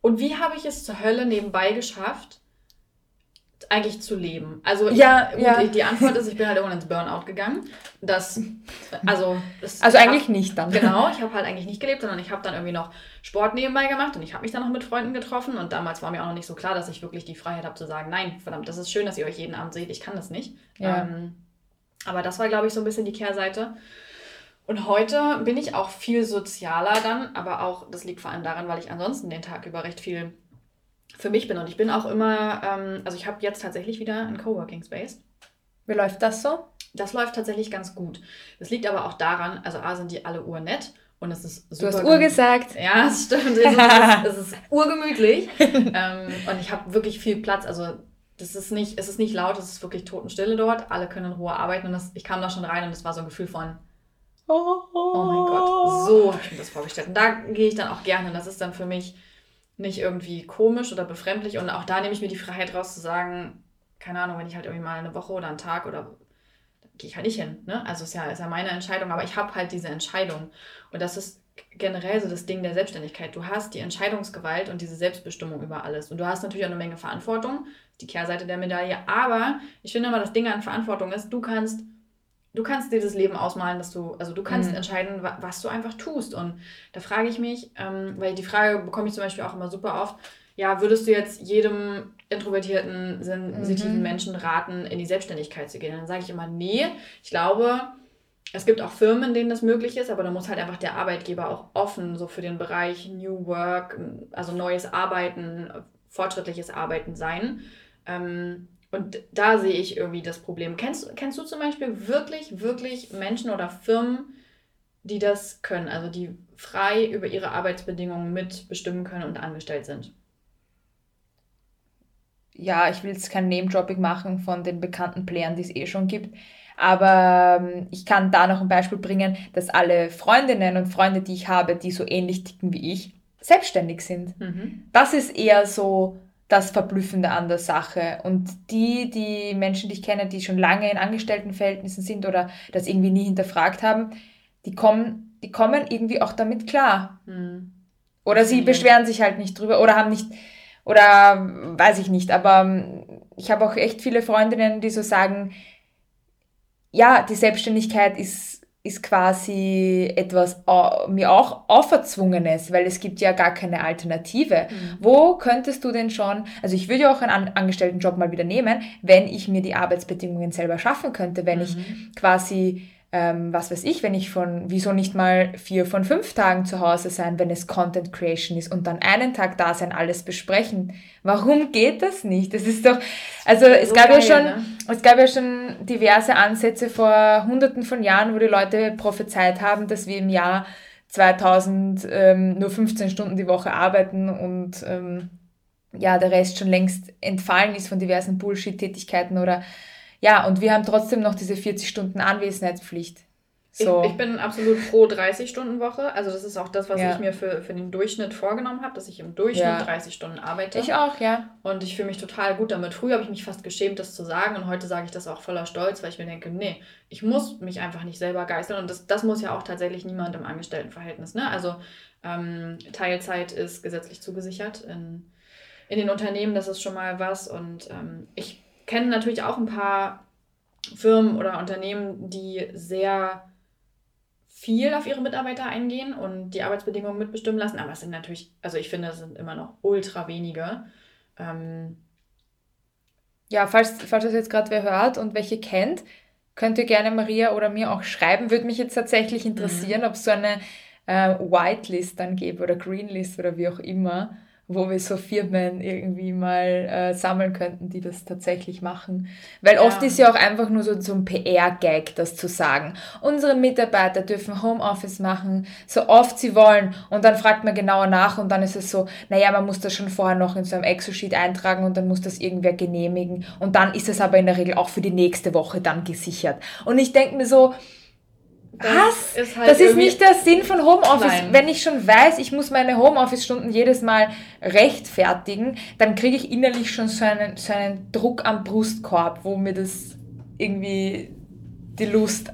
Und wie habe ich es zur Hölle nebenbei geschafft, eigentlich zu leben? Also ja, ich, ja. die Antwort ist, ich bin halt irgendwann ins Burnout gegangen. Das, also, das also eigentlich hab, nicht dann. Genau, ich habe halt eigentlich nicht gelebt, sondern ich habe dann irgendwie noch Sport nebenbei gemacht und ich habe mich dann noch mit Freunden getroffen und damals war mir auch noch nicht so klar, dass ich wirklich die Freiheit habe zu sagen, nein, verdammt, das ist schön, dass ihr euch jeden Abend seht, ich kann das nicht. Ja. Ähm, aber das war, glaube ich, so ein bisschen die Kehrseite. Und heute bin ich auch viel sozialer dann, aber auch, das liegt vor allem daran, weil ich ansonsten den Tag über recht viel für mich bin. Und ich bin auch immer, ähm, also ich habe jetzt tatsächlich wieder einen Coworking Space. Wie läuft das so? Das läuft tatsächlich ganz gut. Das liegt aber auch daran, also A sind die alle urnett und es ist super. Du hast Uhr gesagt. Ja, es stimmt. Es ist, es ist urgemütlich. ähm, und ich habe wirklich viel Platz. Also das ist nicht, es ist nicht laut, es ist wirklich Totenstille dort. Alle können in Ruhe arbeiten. Und das, ich kam da schon rein und es war so ein Gefühl von, oh, oh mein Gott, so habe ich mir das vorgestellt. Und da gehe ich dann auch gerne. Das ist dann für mich nicht irgendwie komisch oder befremdlich. Und auch da nehme ich mir die Freiheit raus zu sagen, keine Ahnung, wenn ich halt irgendwie mal eine Woche oder einen Tag oder gehe ich halt nicht hin. Ne? Also ist ja, ist ja meine Entscheidung, aber ich habe halt diese Entscheidung. Und das ist generell so das Ding der Selbstständigkeit. Du hast die Entscheidungsgewalt und diese Selbstbestimmung über alles. Und du hast natürlich auch eine Menge Verantwortung, die Kehrseite der Medaille. Aber ich finde immer, das Ding an Verantwortung ist, du kannst du kannst dir das Leben ausmalen, dass du, also du kannst mhm. entscheiden, was du einfach tust. Und da frage ich mich, ähm, weil die Frage bekomme ich zum Beispiel auch immer super oft, ja, würdest du jetzt jedem introvertierten, sensitiven mhm. Menschen raten, in die Selbstständigkeit zu gehen? Dann sage ich immer, nee, ich glaube, es gibt auch Firmen, in denen das möglich ist, aber da muss halt einfach der Arbeitgeber auch offen so für den Bereich New Work, also neues Arbeiten, fortschrittliches Arbeiten sein. Ähm, und da sehe ich irgendwie das Problem. Kennst, kennst du zum Beispiel wirklich, wirklich Menschen oder Firmen, die das können, also die frei über ihre Arbeitsbedingungen mitbestimmen können und angestellt sind? Ja, ich will jetzt kein Name-Dropping machen von den bekannten Playern, die es eh schon gibt. Aber ähm, ich kann da noch ein Beispiel bringen, dass alle Freundinnen und Freunde, die ich habe, die so ähnlich ticken wie ich, selbstständig sind. Mhm. Das ist eher so das Verblüffende an der Sache. Und die, die Menschen, die ich kenne, die schon lange in Angestelltenverhältnissen sind oder das irgendwie nie hinterfragt haben, die kommen, die kommen irgendwie auch damit klar. Hm. Oder sie beschweren sich halt nicht drüber oder haben nicht, oder weiß ich nicht, aber ähm, ich habe auch echt viele Freundinnen, die so sagen, ja, die Selbstständigkeit ist ist quasi etwas uh, mir auch auferzwungenes, weil es gibt ja gar keine Alternative. Mhm. Wo könntest du denn schon, also ich würde ja auch einen Angestelltenjob mal wieder nehmen, wenn ich mir die Arbeitsbedingungen selber schaffen könnte, wenn mhm. ich quasi ähm, was weiß ich, wenn ich von, wieso nicht mal vier von fünf Tagen zu Hause sein, wenn es Content Creation ist und dann einen Tag da sein, alles besprechen. Warum geht das nicht? Das ist doch, also es so gab geil, ja schon, ne? es gab ja schon diverse Ansätze vor hunderten von Jahren, wo die Leute prophezeit haben, dass wir im Jahr 2000 ähm, nur 15 Stunden die Woche arbeiten und ähm, ja, der Rest schon längst entfallen ist von diversen Bullshit-Tätigkeiten oder ja, und wir haben trotzdem noch diese 40 Stunden Anwesenheitspflicht. So. Ich, ich, bin absolut pro 30-Stunden-Woche. Also das ist auch das, was ja. ich mir für, für den Durchschnitt vorgenommen habe, dass ich im Durchschnitt ja. 30 Stunden arbeite. Ich auch, ja. Und ich fühle mich total gut damit. Früher habe ich mich fast geschämt, das zu sagen. Und heute sage ich das auch voller Stolz, weil ich mir denke, nee, ich muss mich einfach nicht selber geißeln. Und das, das muss ja auch tatsächlich niemand im Angestelltenverhältnis. Ne? Also ähm, Teilzeit ist gesetzlich zugesichert in, in den Unternehmen. Das ist schon mal was. Und ähm, ich kenne natürlich auch ein paar Firmen oder Unternehmen, die sehr viel auf ihre Mitarbeiter eingehen und die Arbeitsbedingungen mitbestimmen lassen. Aber es sind natürlich, also ich finde, es sind immer noch ultra wenige. Ähm ja, falls, falls das jetzt gerade wer hört und welche kennt, könnt ihr gerne Maria oder mir auch schreiben. Würde mich jetzt tatsächlich interessieren, mhm. ob es so eine äh, Whitelist dann gäbe oder Greenlist oder wie auch immer wo wir so Firmen irgendwie mal äh, sammeln könnten, die das tatsächlich machen. Weil ja. oft ist ja auch einfach nur so, so ein PR-Gag, das zu sagen. Unsere Mitarbeiter dürfen Homeoffice machen, so oft sie wollen. Und dann fragt man genauer nach und dann ist es so, naja, man muss das schon vorher noch in so einem Excel-Sheet eintragen und dann muss das irgendwer genehmigen. Und dann ist es aber in der Regel auch für die nächste Woche dann gesichert. Und ich denke mir so, Was? Ist halt das ist nicht der Sinn von Homeoffice. Nein. Wenn ich schon weiß, ich muss meine Homeoffice-Stunden jedes Mal rechtfertigen, dann kriege ich innerlich schon so einen, so einen Druck am Brustkorb, wo mir das irgendwie die Lust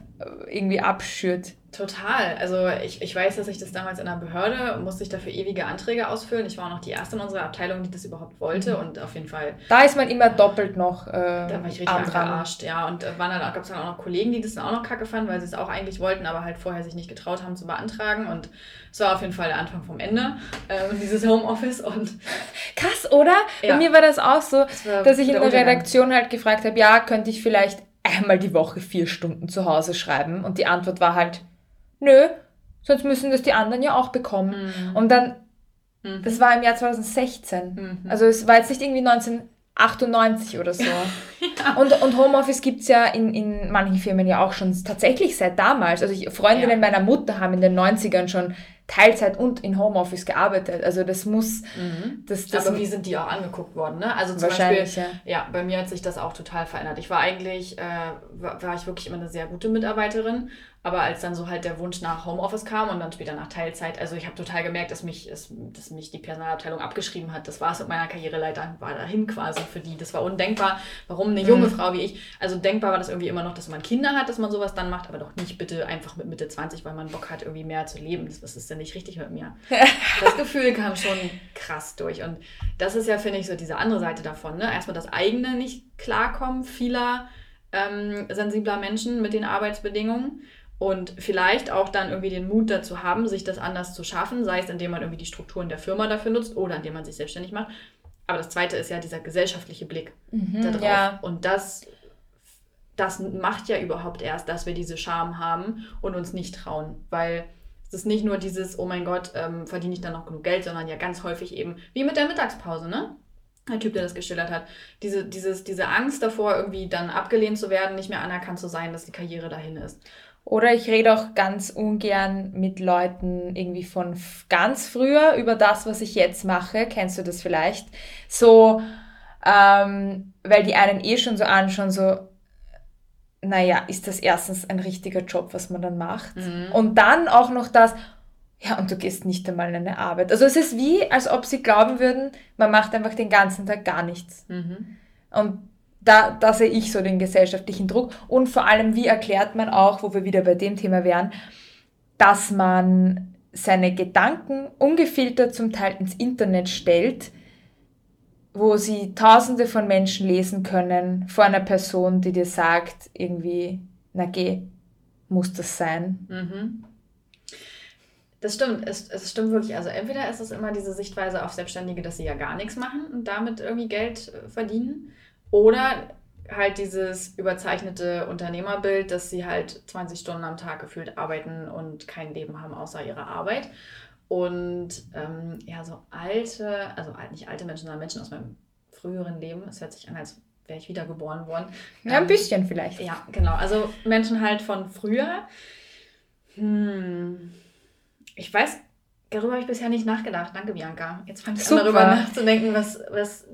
irgendwie abschürt. Total. Also ich, ich weiß, dass ich das damals in einer Behörde musste ich dafür ewige Anträge ausfüllen. Ich war auch noch die erste in unserer Abteilung, die das überhaupt wollte mhm. und auf jeden Fall. Da ist man immer doppelt noch. Äh, da war ich richtig verarscht, ja. Und äh, waren dann, gab es dann auch noch Kollegen, die das dann auch noch kacke fanden, weil sie es auch eigentlich wollten, aber halt vorher sich nicht getraut haben zu beantragen. Und es war auf jeden Fall der Anfang vom Ende, äh, dieses Homeoffice. Und Krass, oder? Ja. Bei mir war das auch so, das dass ich in der Redaktion halt gefragt habe, ja, könnte ich vielleicht einmal die Woche vier Stunden zu Hause schreiben? Und die Antwort war halt, nö, sonst müssen das die anderen ja auch bekommen. Mhm. Und dann, mhm. das war im Jahr 2016. Mhm. Also es war jetzt nicht irgendwie 1998 oder so. ja. und, und Homeoffice gibt es ja in, in manchen Firmen ja auch schon tatsächlich seit damals. Also ich, Freundinnen ja. meiner Mutter haben in den 90ern schon Teilzeit und in Homeoffice gearbeitet. Also das muss. Mhm. Das, das Aber wie sind die auch angeguckt worden? Ne? Also zum Beispiel, ja. ja. bei mir hat sich das auch total verändert. Ich war eigentlich, äh, war, war ich wirklich immer eine sehr gute Mitarbeiterin. Aber als dann so halt der Wunsch nach Homeoffice kam und dann später nach Teilzeit, also ich habe total gemerkt, dass mich, dass, dass mich die Personalabteilung abgeschrieben hat. Das war es mit meiner Karriereleiter, war dahin quasi für die. Das war undenkbar. Warum eine junge mhm. Frau wie ich? Also denkbar war das irgendwie immer noch, dass man Kinder hat, dass man sowas dann macht, aber doch nicht bitte einfach mit Mitte 20, weil man Bock hat, irgendwie mehr zu leben. Das, was ist denn nicht richtig mit mir? das Gefühl kam schon krass durch. Und das ist ja, finde ich, so diese andere Seite davon. Ne? Erstmal das eigene nicht klarkommen vieler ähm, sensibler Menschen mit den Arbeitsbedingungen und vielleicht auch dann irgendwie den Mut dazu haben, sich das anders zu schaffen, sei es indem man irgendwie die Strukturen der Firma dafür nutzt oder indem man sich selbstständig macht. Aber das zweite ist ja dieser gesellschaftliche Blick mhm, darauf. Ja. Und das, das macht ja überhaupt erst, dass wir diese Scham haben und uns nicht trauen. Weil es ist nicht nur dieses, oh mein Gott, ähm, verdiene ich dann noch genug Geld, sondern ja ganz häufig eben, wie mit der Mittagspause, ne? Der Typ, der das geschildert hat. Diese, dieses, diese Angst davor, irgendwie dann abgelehnt zu werden, nicht mehr anerkannt zu sein, dass die Karriere dahin ist. Oder ich rede auch ganz ungern mit Leuten irgendwie von ganz früher über das, was ich jetzt mache. Kennst du das vielleicht? So, ähm, weil die einen eh schon so anschauen, so, naja, ist das erstens ein richtiger Job, was man dann macht? Mhm. Und dann auch noch das, ja, und du gehst nicht einmal in eine Arbeit. Also es ist wie, als ob sie glauben würden, man macht einfach den ganzen Tag gar nichts. Mhm. Und da, da sehe ich so den gesellschaftlichen Druck. Und vor allem, wie erklärt man auch, wo wir wieder bei dem Thema wären, dass man seine Gedanken ungefiltert zum Teil ins Internet stellt, wo sie tausende von Menschen lesen können, vor einer Person, die dir sagt, irgendwie, na geh, muss das sein. Mhm. Das stimmt, es, es stimmt wirklich. Also entweder ist es immer diese Sichtweise auf Selbstständige, dass sie ja gar nichts machen und damit irgendwie Geld verdienen. Oder halt dieses überzeichnete Unternehmerbild, dass sie halt 20 Stunden am Tag gefühlt arbeiten und kein Leben haben außer ihrer Arbeit. Und ähm, ja, so alte, also nicht alte Menschen, sondern Menschen aus meinem früheren Leben. Es hört sich an, als wäre ich wiedergeboren worden. Ja, ein ähm, bisschen vielleicht. Ja, genau. Also Menschen halt von früher. Hm. Ich weiß, darüber habe ich bisher nicht nachgedacht. Danke, Bianca. Jetzt fange ich an, darüber nachzudenken, was, was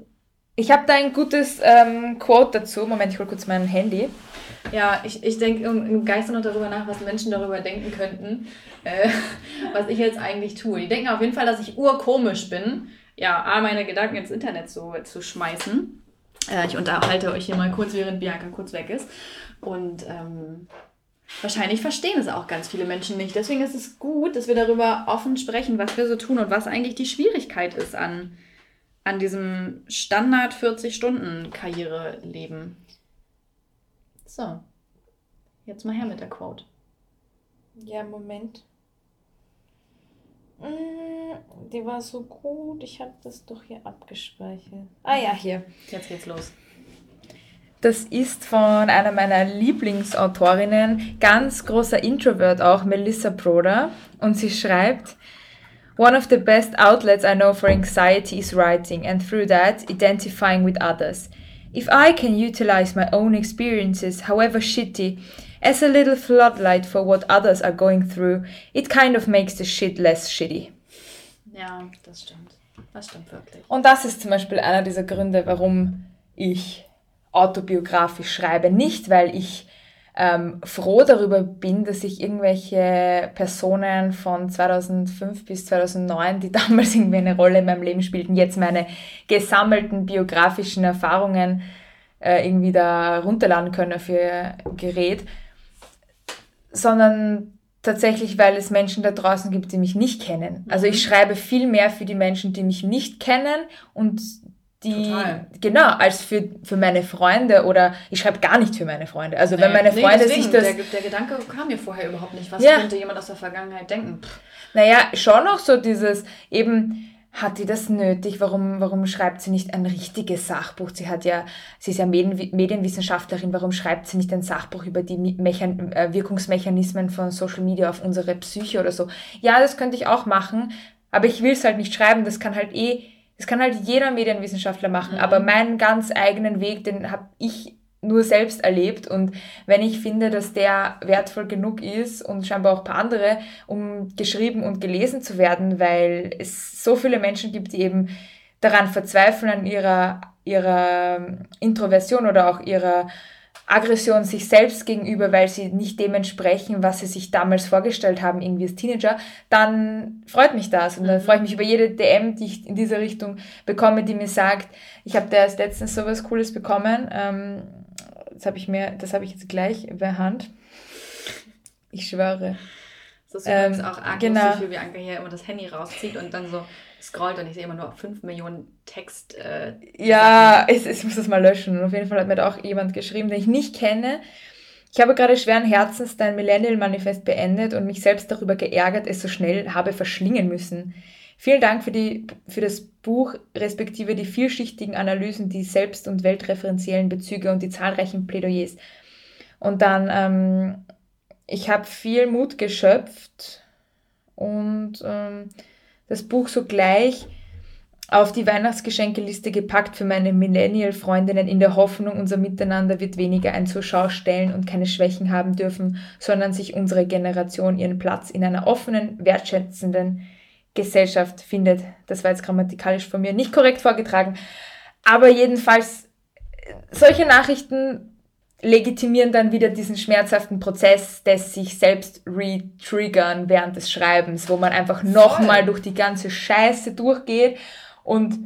ich habe da ein gutes ähm, Quote dazu. Moment, ich hole kurz mein Handy. Ja, ich, ich denke im Geiste noch darüber nach, was Menschen darüber denken könnten, äh, was ich jetzt eigentlich tue. Die denken auf jeden Fall, dass ich urkomisch bin, ja, A, meine Gedanken ins Internet zu, zu schmeißen. Äh, ich unterhalte euch hier mal kurz, während Bianca kurz weg ist. Und ähm, wahrscheinlich verstehen es auch ganz viele Menschen nicht. Deswegen ist es gut, dass wir darüber offen sprechen, was wir so tun und was eigentlich die Schwierigkeit ist an an diesem Standard 40-Stunden-Karriere leben. So, jetzt mal her mit der Quote. Ja, Moment. Mm, die war so gut. Ich habe das doch hier abgespeichert. Ah ja, hier. Jetzt geht's los. Das ist von einer meiner Lieblingsautorinnen, ganz großer Introvert auch, Melissa Broder. Und sie schreibt, One of the best outlets I know for anxiety is writing, and through that, identifying with others. If I can utilize my own experiences, however shitty, as a little floodlight for what others are going through, it kind of makes the shit less shitty. Ja, das stimmt. Das stimmt wirklich. Und das ist zum Beispiel einer dieser Gründe, warum ich autobiografisch schreibe. Nicht, weil ich ähm, froh darüber bin, dass ich irgendwelche Personen von 2005 bis 2009, die damals irgendwie eine Rolle in meinem Leben spielten, jetzt meine gesammelten biografischen Erfahrungen äh, irgendwie da runterladen können für ihr Gerät, sondern tatsächlich, weil es Menschen da draußen gibt, die mich nicht kennen. Also ich mhm. schreibe viel mehr für die Menschen, die mich nicht kennen und die, Total. genau, als für, für meine Freunde oder ich schreibe gar nicht für meine Freunde. Also wenn meine Freunde deswegen, sich das... Der, der Gedanke kam mir vorher überhaupt nicht. Was ja. könnte jemand aus der Vergangenheit denken? Naja, schon noch so dieses eben hat die das nötig? Warum, warum schreibt sie nicht ein richtiges Sachbuch? Sie hat ja, sie ist ja Medien, Medienwissenschaftlerin. Warum schreibt sie nicht ein Sachbuch über die Mechan äh, Wirkungsmechanismen von Social Media auf unsere Psyche oder so? Ja, das könnte ich auch machen, aber ich will es halt nicht schreiben. Das kann halt eh, das kann halt jeder Medienwissenschaftler machen. Mhm. Aber meinen ganz eigenen Weg, den habe ich nur selbst erlebt und wenn ich finde, dass der wertvoll genug ist und scheinbar auch ein paar andere, um geschrieben und gelesen zu werden, weil es so viele Menschen gibt, die eben daran verzweifeln an ihrer, ihrer Introversion oder auch ihrer Aggression sich selbst gegenüber, weil sie nicht dem entsprechen, was sie sich damals vorgestellt haben, irgendwie als Teenager, dann freut mich das. Und dann mhm. freue ich mich über jede DM, die ich in diese Richtung bekomme, die mir sagt, ich habe da erst letztens sowas Cooles bekommen. Ähm, das habe ich mir, das habe ich jetzt gleich bei Hand. Ich schwöre. Das ist übrigens ähm, auch arg genau. lustig, wie Bianca hier immer das Handy rauszieht und dann so scrollt und ich sehe immer nur 5 Millionen Text. Äh, ja, ich, ich, muss das mal löschen. Und auf jeden Fall hat mir da auch jemand geschrieben, den ich nicht kenne. Ich habe gerade schweren Herzens dein Millennial-Manifest beendet und mich selbst darüber geärgert, es so schnell habe verschlingen müssen. Vielen Dank für, die, für das Buch, respektive die vielschichtigen Analysen, die selbst- und weltreferenziellen Bezüge und die zahlreichen Plädoyers. Und dann, ähm, ich habe viel Mut geschöpft und ähm, das Buch sogleich auf die Weihnachtsgeschenkeliste gepackt für meine Millennial-Freundinnen in der Hoffnung, unser Miteinander wird weniger ein zur stellen und keine Schwächen haben dürfen, sondern sich unsere Generation ihren Platz in einer offenen, wertschätzenden, Gesellschaft findet. Das war jetzt grammatikalisch von mir nicht korrekt vorgetragen. Aber jedenfalls, solche Nachrichten legitimieren dann wieder diesen schmerzhaften Prozess des sich selbst retriggern während des Schreibens, wo man einfach nochmal durch die ganze Scheiße durchgeht und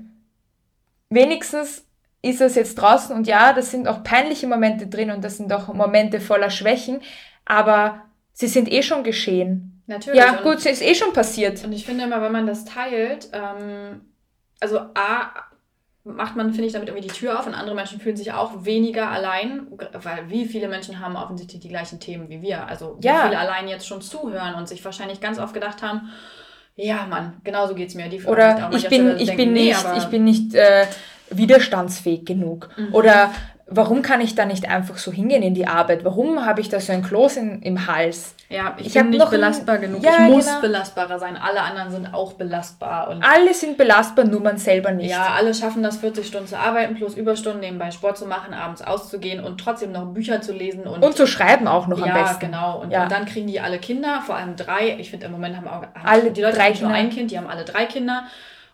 wenigstens ist es jetzt draußen und ja, das sind auch peinliche Momente drin und das sind auch Momente voller Schwächen, aber sie sind eh schon geschehen. Natürlich. Ja, gut, es ist eh schon passiert. Und ich finde immer, wenn man das teilt, ähm, also A, macht man, finde ich, damit irgendwie die Tür auf und andere Menschen fühlen sich auch weniger allein, weil wie viele Menschen haben offensichtlich die gleichen Themen wie wir. Also wie ja. viele allein jetzt schon zuhören und sich wahrscheinlich ganz oft gedacht haben, ja, Mann, genauso geht es mir. Die Oder ich bin, ich, denken, bin nicht, nee, ich bin nicht äh, widerstandsfähig genug. Mhm. Oder warum kann ich da nicht einfach so hingehen in die Arbeit? Warum habe ich da so ein Kloß in, im Hals? Ja, ich, ich bin nicht belastbar ein, genug. Ja, ich muss genau. belastbarer sein. Alle anderen sind auch belastbar. Und alle sind belastbar, nur man selber nicht. Ja, alle schaffen das 40 Stunden zu arbeiten, plus Überstunden, nebenbei Sport zu machen, abends auszugehen und trotzdem noch Bücher zu lesen. Und, und zu schreiben auch noch ja, am besten. Genau. Und, ja. und dann kriegen die alle Kinder, vor allem drei. Ich finde, im Moment haben auch haben alle die Leute drei nicht nur ein Kind, die haben alle drei Kinder.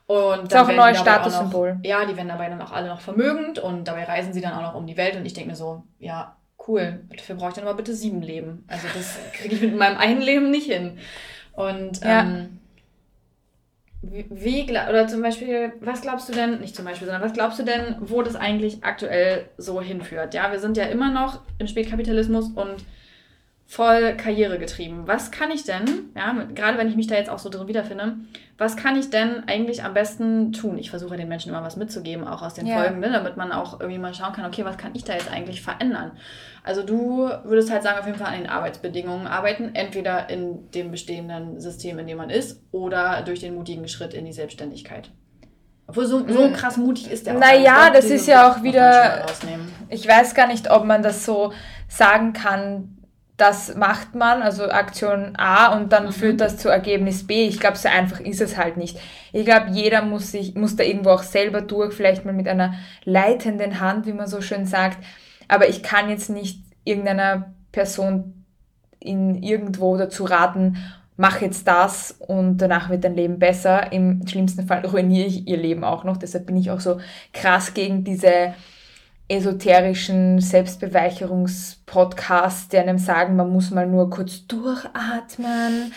Und das ist auch ein neues Statussymbol. Noch, ja, die werden dabei dann auch alle noch vermögend und dabei reisen sie dann auch noch um die Welt und ich denke mir so, ja, cool, dafür brauche ich dann aber bitte sieben Leben. Also das kriege ich mit meinem einen Leben nicht hin. Und ja. ähm, wie, oder zum Beispiel, was glaubst du denn, nicht zum Beispiel, sondern was glaubst du denn, wo das eigentlich aktuell so hinführt? Ja, wir sind ja immer noch im Spätkapitalismus und voll Karriere getrieben. Was kann ich denn, ja, gerade wenn ich mich da jetzt auch so drin wiederfinde, was kann ich denn eigentlich am besten tun? Ich versuche den Menschen immer was mitzugeben, auch aus den ja. Folgen, ne, damit man auch irgendwie mal schauen kann, okay, was kann ich da jetzt eigentlich verändern? Also du würdest halt sagen, auf jeden Fall an den Arbeitsbedingungen arbeiten, entweder in dem bestehenden System, in dem man ist, oder durch den mutigen Schritt in die Selbstständigkeit. Obwohl so, so hm. krass mutig ist der auch. Naja, das ist ja auch wieder. Ich weiß gar nicht, ob man das so sagen kann, das macht man, also Aktion A und dann mhm. führt das zu Ergebnis B. Ich glaube, so einfach ist es halt nicht. Ich glaube, jeder muss sich, muss da irgendwo auch selber durch, vielleicht mal mit einer leitenden Hand, wie man so schön sagt. Aber ich kann jetzt nicht irgendeiner Person in irgendwo dazu raten, mach jetzt das und danach wird dein Leben besser. Im schlimmsten Fall ruiniere ich ihr Leben auch noch. Deshalb bin ich auch so krass gegen diese esoterischen Selbstbeweicherungspodcasts, die einem sagen, man muss mal nur kurz durchatmen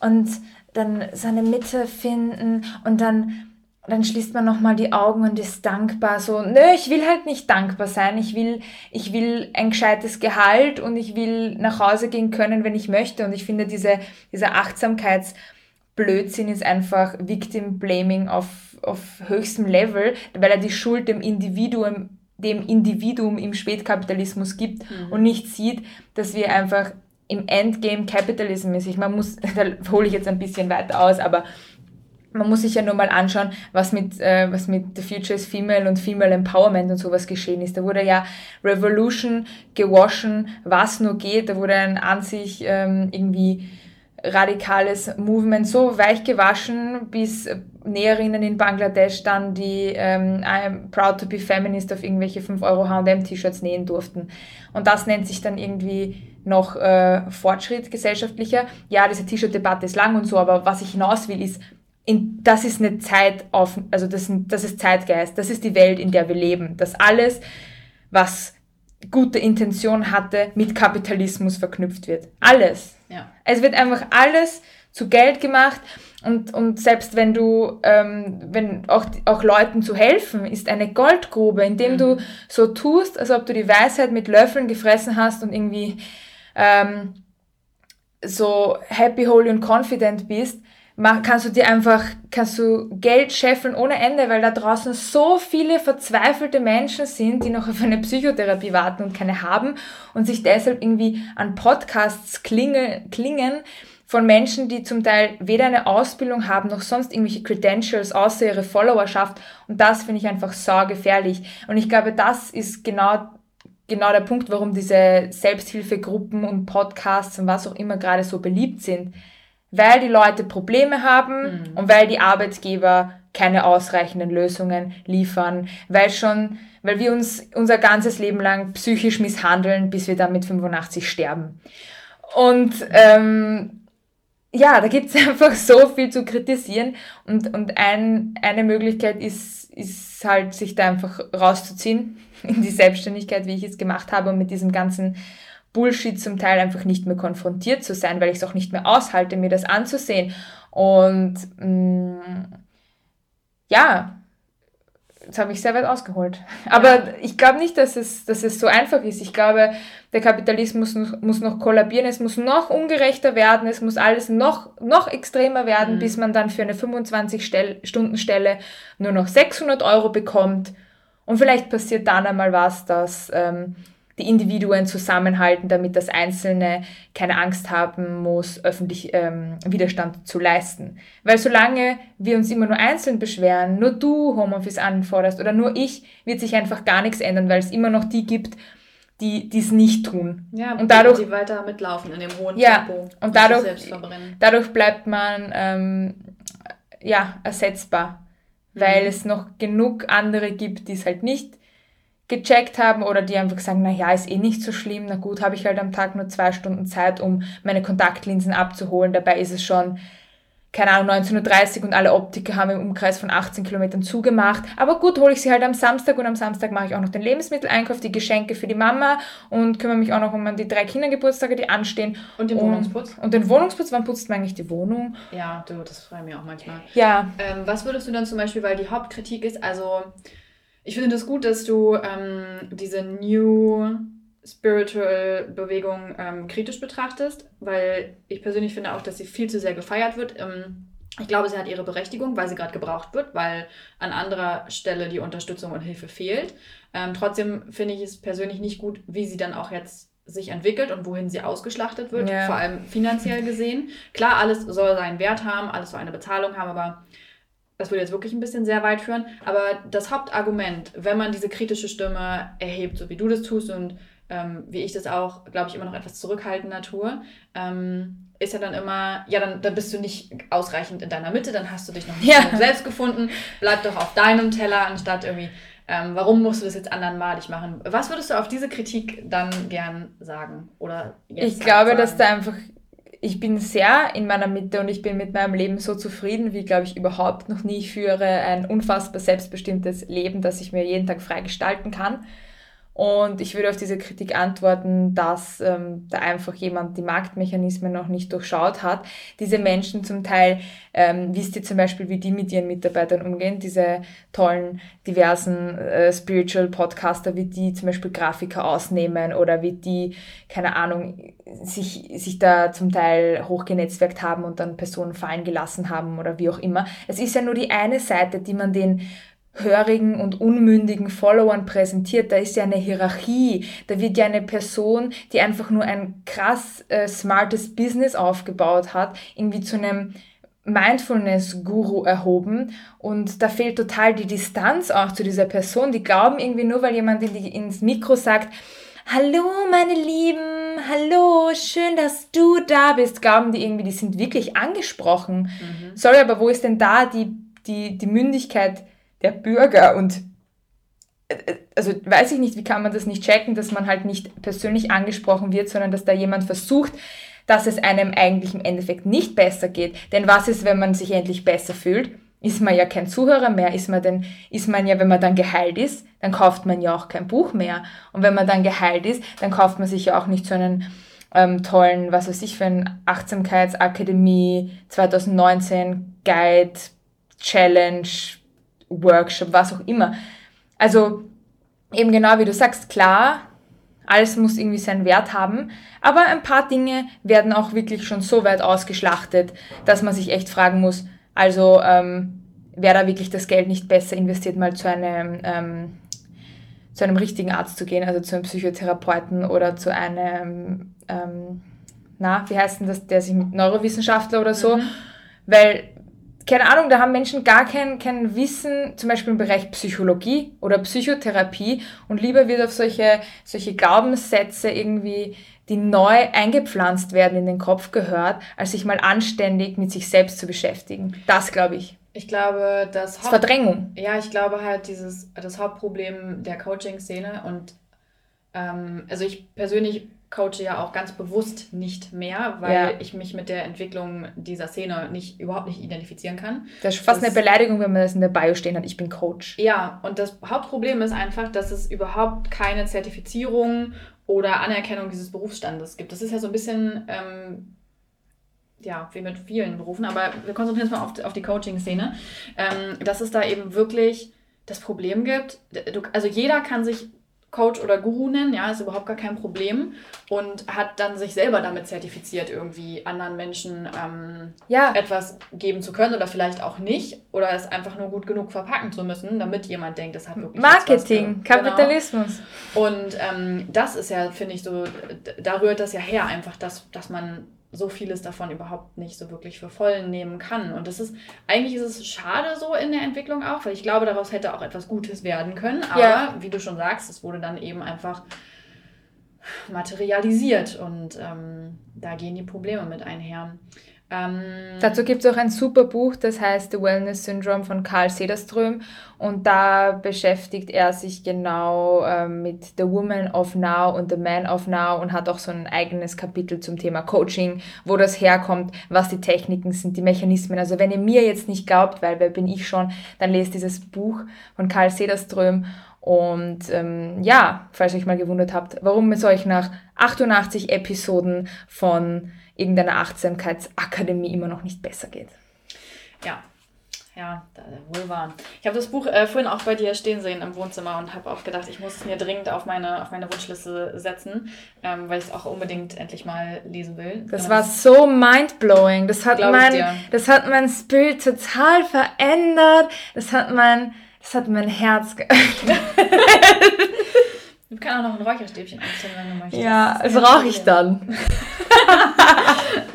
und dann seine Mitte finden und dann dann schließt man nochmal die Augen und ist dankbar. So, nö, ich will halt nicht dankbar sein. Ich will, ich will ein gescheites Gehalt und ich will nach Hause gehen können, wenn ich möchte. Und ich finde, diese, dieser Achtsamkeitsblödsinn ist einfach Victim Blaming auf, auf höchstem Level, weil er die Schuld dem Individuum, dem Individuum im Spätkapitalismus gibt mhm. und nicht sieht, dass wir einfach im Endgame Capitalism ist. Ich, man muss, da hole ich jetzt ein bisschen weiter aus, aber man muss sich ja nur mal anschauen, was mit, äh, was mit The Future is Female und Female Empowerment und sowas geschehen ist. Da wurde ja Revolution gewaschen, was nur geht. Da wurde ein an sich ähm, irgendwie radikales Movement so weich gewaschen, bis Näherinnen in Bangladesch dann die ähm, I'm proud to be feminist auf irgendwelche 5 Euro H&M-T-Shirts nähen durften. Und das nennt sich dann irgendwie noch äh, Fortschritt gesellschaftlicher. Ja, diese T-Shirt-Debatte ist lang und so, aber was ich hinaus will, ist, in, das ist eine Zeit auf, also das, das ist Zeitgeist, das ist die Welt, in der wir leben. Das alles, was gute Intention hatte, mit Kapitalismus verknüpft wird. Alles. Ja. Es wird einfach alles zu Geld gemacht und, und selbst wenn du, ähm, wenn auch, auch Leuten zu helfen, ist eine Goldgrube, indem mhm. du so tust, als ob du die Weisheit mit Löffeln gefressen hast und irgendwie ähm, so happy, holy und confident bist, kannst du dir einfach, kannst du Geld scheffeln ohne Ende, weil da draußen so viele verzweifelte Menschen sind, die noch auf eine Psychotherapie warten und keine haben und sich deshalb irgendwie an Podcasts klingen, klingen von Menschen, die zum Teil weder eine Ausbildung haben, noch sonst irgendwelche Credentials, außer ihre Followerschaft. Und das finde ich einfach sau gefährlich. Und ich glaube, das ist genau genau der Punkt, warum diese Selbsthilfegruppen und Podcasts und was auch immer gerade so beliebt sind weil die Leute Probleme haben mhm. und weil die Arbeitgeber keine ausreichenden Lösungen liefern, weil schon, weil wir uns unser ganzes Leben lang psychisch misshandeln, bis wir dann mit 85 sterben. Und ähm, ja, da gibt's einfach so viel zu kritisieren und, und ein, eine Möglichkeit ist, ist halt, sich da einfach rauszuziehen in die Selbstständigkeit, wie ich es gemacht habe und mit diesem ganzen Bullshit zum Teil einfach nicht mehr konfrontiert zu sein, weil ich es auch nicht mehr aushalte, mir das anzusehen. Und mh, mm, ja, jetzt habe ich sehr weit ausgeholt. Aber ich glaube nicht, dass es, dass es so einfach ist. Ich glaube, der Kapitalismus muss noch kollabieren, es muss noch ungerechter werden, es muss alles noch, noch extremer werden, mhm. bis man dann für eine 25-Stunden-Stelle nur noch 600 Euro bekommt. Und vielleicht passiert dann einmal was, dass ähm, die Individuen zusammenhalten, damit das Einzelne keine Angst haben muss, öffentlich ähm, Widerstand zu leisten. Weil solange wir uns immer nur einzeln beschweren, nur du Homeoffice anforderst oder nur ich, wird sich einfach gar nichts ändern, weil es immer noch die gibt, die es nicht tun. Ja, und dadurch die weiter mitlaufen in dem hohen ja, Tempo. Und dadurch, dadurch bleibt man ähm, ja ersetzbar, weil mhm. es noch genug andere gibt, die es halt nicht gecheckt haben oder die einfach sagen, na ja, ist eh nicht so schlimm, na gut, habe ich halt am Tag nur zwei Stunden Zeit, um meine Kontaktlinsen abzuholen. Dabei ist es schon, keine Ahnung, 19.30 Uhr und alle Optiker haben im Umkreis von 18 Kilometern zugemacht. Aber gut, hole ich sie halt am Samstag und am Samstag mache ich auch noch den Lebensmitteleinkauf, die Geschenke für die Mama und kümmere mich auch noch um die drei Kindergeburtstage, die anstehen. Und den Wohnungsputz? Und den Wohnungsputz, wann putzt man eigentlich die Wohnung? Ja, du, das freue ich mich auch manchmal. Ja. Ähm, was würdest du dann zum Beispiel, weil die Hauptkritik ist, also ich finde das gut, dass du ähm, diese New Spiritual Bewegung ähm, kritisch betrachtest, weil ich persönlich finde auch, dass sie viel zu sehr gefeiert wird. Ähm, ich glaube, sie hat ihre Berechtigung, weil sie gerade gebraucht wird, weil an anderer Stelle die Unterstützung und Hilfe fehlt. Ähm, trotzdem finde ich es persönlich nicht gut, wie sie dann auch jetzt sich entwickelt und wohin sie ausgeschlachtet wird, ja. vor allem finanziell gesehen. Klar, alles soll seinen Wert haben, alles soll eine Bezahlung haben, aber das würde jetzt wirklich ein bisschen sehr weit führen, aber das Hauptargument, wenn man diese kritische Stimme erhebt, so wie du das tust und ähm, wie ich das auch, glaube ich, immer noch etwas zurückhaltender tue, ähm, ist ja dann immer, ja, dann, dann bist du nicht ausreichend in deiner Mitte, dann hast du dich noch nicht ja. selbst gefunden, bleib doch auf deinem Teller, anstatt irgendwie, ähm, warum musst du das jetzt andermalig machen? Was würdest du auf diese Kritik dann gern sagen? Oder ich glaube, sagen? dass da einfach ich bin sehr in meiner Mitte und ich bin mit meinem Leben so zufrieden, wie, glaube ich, überhaupt noch nie. Ich führe ein unfassbar selbstbestimmtes Leben, das ich mir jeden Tag frei gestalten kann. Und ich würde auf diese Kritik antworten, dass ähm, da einfach jemand die Marktmechanismen noch nicht durchschaut hat. Diese Menschen zum Teil, ähm, wisst ihr zum Beispiel, wie die mit ihren Mitarbeitern umgehen, diese tollen, diversen äh, Spiritual Podcaster, wie die zum Beispiel Grafiker ausnehmen oder wie die, keine Ahnung, sich, sich da zum Teil hochgenetzwerkt haben und dann Personen fallen gelassen haben oder wie auch immer. Es ist ja nur die eine Seite, die man den hörigen und unmündigen Followern präsentiert. Da ist ja eine Hierarchie. Da wird ja eine Person, die einfach nur ein krass äh, smartes Business aufgebaut hat, irgendwie zu einem Mindfulness-Guru erhoben und da fehlt total die Distanz auch zu dieser Person. Die glauben irgendwie nur, weil jemand in die, ins Mikro sagt, Hallo meine Lieben, hallo, schön, dass du da bist, glauben die irgendwie, die sind wirklich angesprochen. Mhm. Sorry, aber wo ist denn da die, die, die Mündigkeit, der Bürger und äh, äh, also weiß ich nicht, wie kann man das nicht checken, dass man halt nicht persönlich angesprochen wird, sondern dass da jemand versucht, dass es einem eigentlich im Endeffekt nicht besser geht. Denn was ist, wenn man sich endlich besser fühlt? Ist man ja kein Zuhörer mehr, ist man denn, ist man ja, wenn man dann geheilt ist, dann kauft man ja auch kein Buch mehr. Und wenn man dann geheilt ist, dann kauft man sich ja auch nicht so einen ähm, tollen, was weiß ich, für einen Achtsamkeitsakademie 2019 Guide, Challenge, Workshop, was auch immer. Also eben genau wie du sagst, klar, alles muss irgendwie seinen Wert haben, aber ein paar Dinge werden auch wirklich schon so weit ausgeschlachtet, dass man sich echt fragen muss, also ähm, wäre da wirklich das Geld nicht besser investiert, mal zu einem, ähm, zu einem richtigen Arzt zu gehen, also zu einem Psychotherapeuten oder zu einem, ähm, na, wie heißt denn das, der sich mit Neurowissenschaftler oder so, mhm. weil keine Ahnung, da haben Menschen gar kein, kein Wissen, zum Beispiel im Bereich Psychologie oder Psychotherapie und lieber wird auf solche, solche Glaubenssätze irgendwie, die neu eingepflanzt werden in den Kopf gehört, als sich mal anständig mit sich selbst zu beschäftigen. Das glaube ich. Ich glaube, das, das Verdrängung. Ja, ich glaube halt dieses das Hauptproblem der Coaching-Szene und ähm, also ich persönlich coache ja auch ganz bewusst nicht mehr, weil ja. ich mich mit der Entwicklung dieser Szene nicht überhaupt nicht identifizieren kann. Das ist fast das, eine Beleidigung, wenn man das in der Bio stehen hat, ich bin Coach. Ja, und das Hauptproblem ist einfach, dass es überhaupt keine Zertifizierung oder Anerkennung dieses Berufsstandes gibt. Das ist ja so ein bisschen, ähm, ja, wie mit vielen Berufen, aber wir konzentrieren uns mal auf, auf die Coaching-Szene, ähm, dass es da eben wirklich das Problem gibt, also jeder kann sich Coach oder Guru nennen, ja, ist überhaupt gar kein Problem und hat dann sich selber damit zertifiziert, irgendwie anderen Menschen ähm, ja. etwas geben zu können oder vielleicht auch nicht oder es einfach nur gut genug verpacken zu müssen, damit jemand denkt, es hat wirklich Marketing, Kapitalismus. Genau. Und ähm, das ist ja, finde ich, so, da rührt das ja her, einfach, dass, dass man so vieles davon überhaupt nicht so wirklich für voll nehmen kann. Und das ist, eigentlich ist es schade so in der Entwicklung auch, weil ich glaube, daraus hätte auch etwas Gutes werden können. Aber ja. wie du schon sagst, es wurde dann eben einfach materialisiert und ähm, da gehen die Probleme mit einher. Ähm, Dazu gibt es auch ein super Buch, das heißt The Wellness Syndrome von Carl Sederström. Und da beschäftigt er sich genau ähm, mit The Woman of Now und The Man of Now und hat auch so ein eigenes Kapitel zum Thema Coaching, wo das herkommt, was die Techniken sind, die Mechanismen. Also wenn ihr mir jetzt nicht glaubt, weil wer bin ich schon, dann lest dieses Buch von Carl Sederström. Und ähm, ja, falls ihr euch mal gewundert habt, warum es euch nach 88 Episoden von irgendeiner Achtsamkeitsakademie immer noch nicht besser geht. Ja, ja, wohl wahr. Ich habe das Buch äh, vorhin auch bei dir stehen sehen im Wohnzimmer und habe auch gedacht, ich muss es mir dringend auf meine, auf meine Wunschliste setzen, ähm, weil ich es auch unbedingt endlich mal lesen will. Das war so mindblowing. Das hat mein, das hat mein Spirit total verändert. Das hat mein, das hat mein Herz geöffnet. Ich kann auch noch ein Räucherstäbchen anzünden, wenn du möchtest. Ja, das rauche ich dann.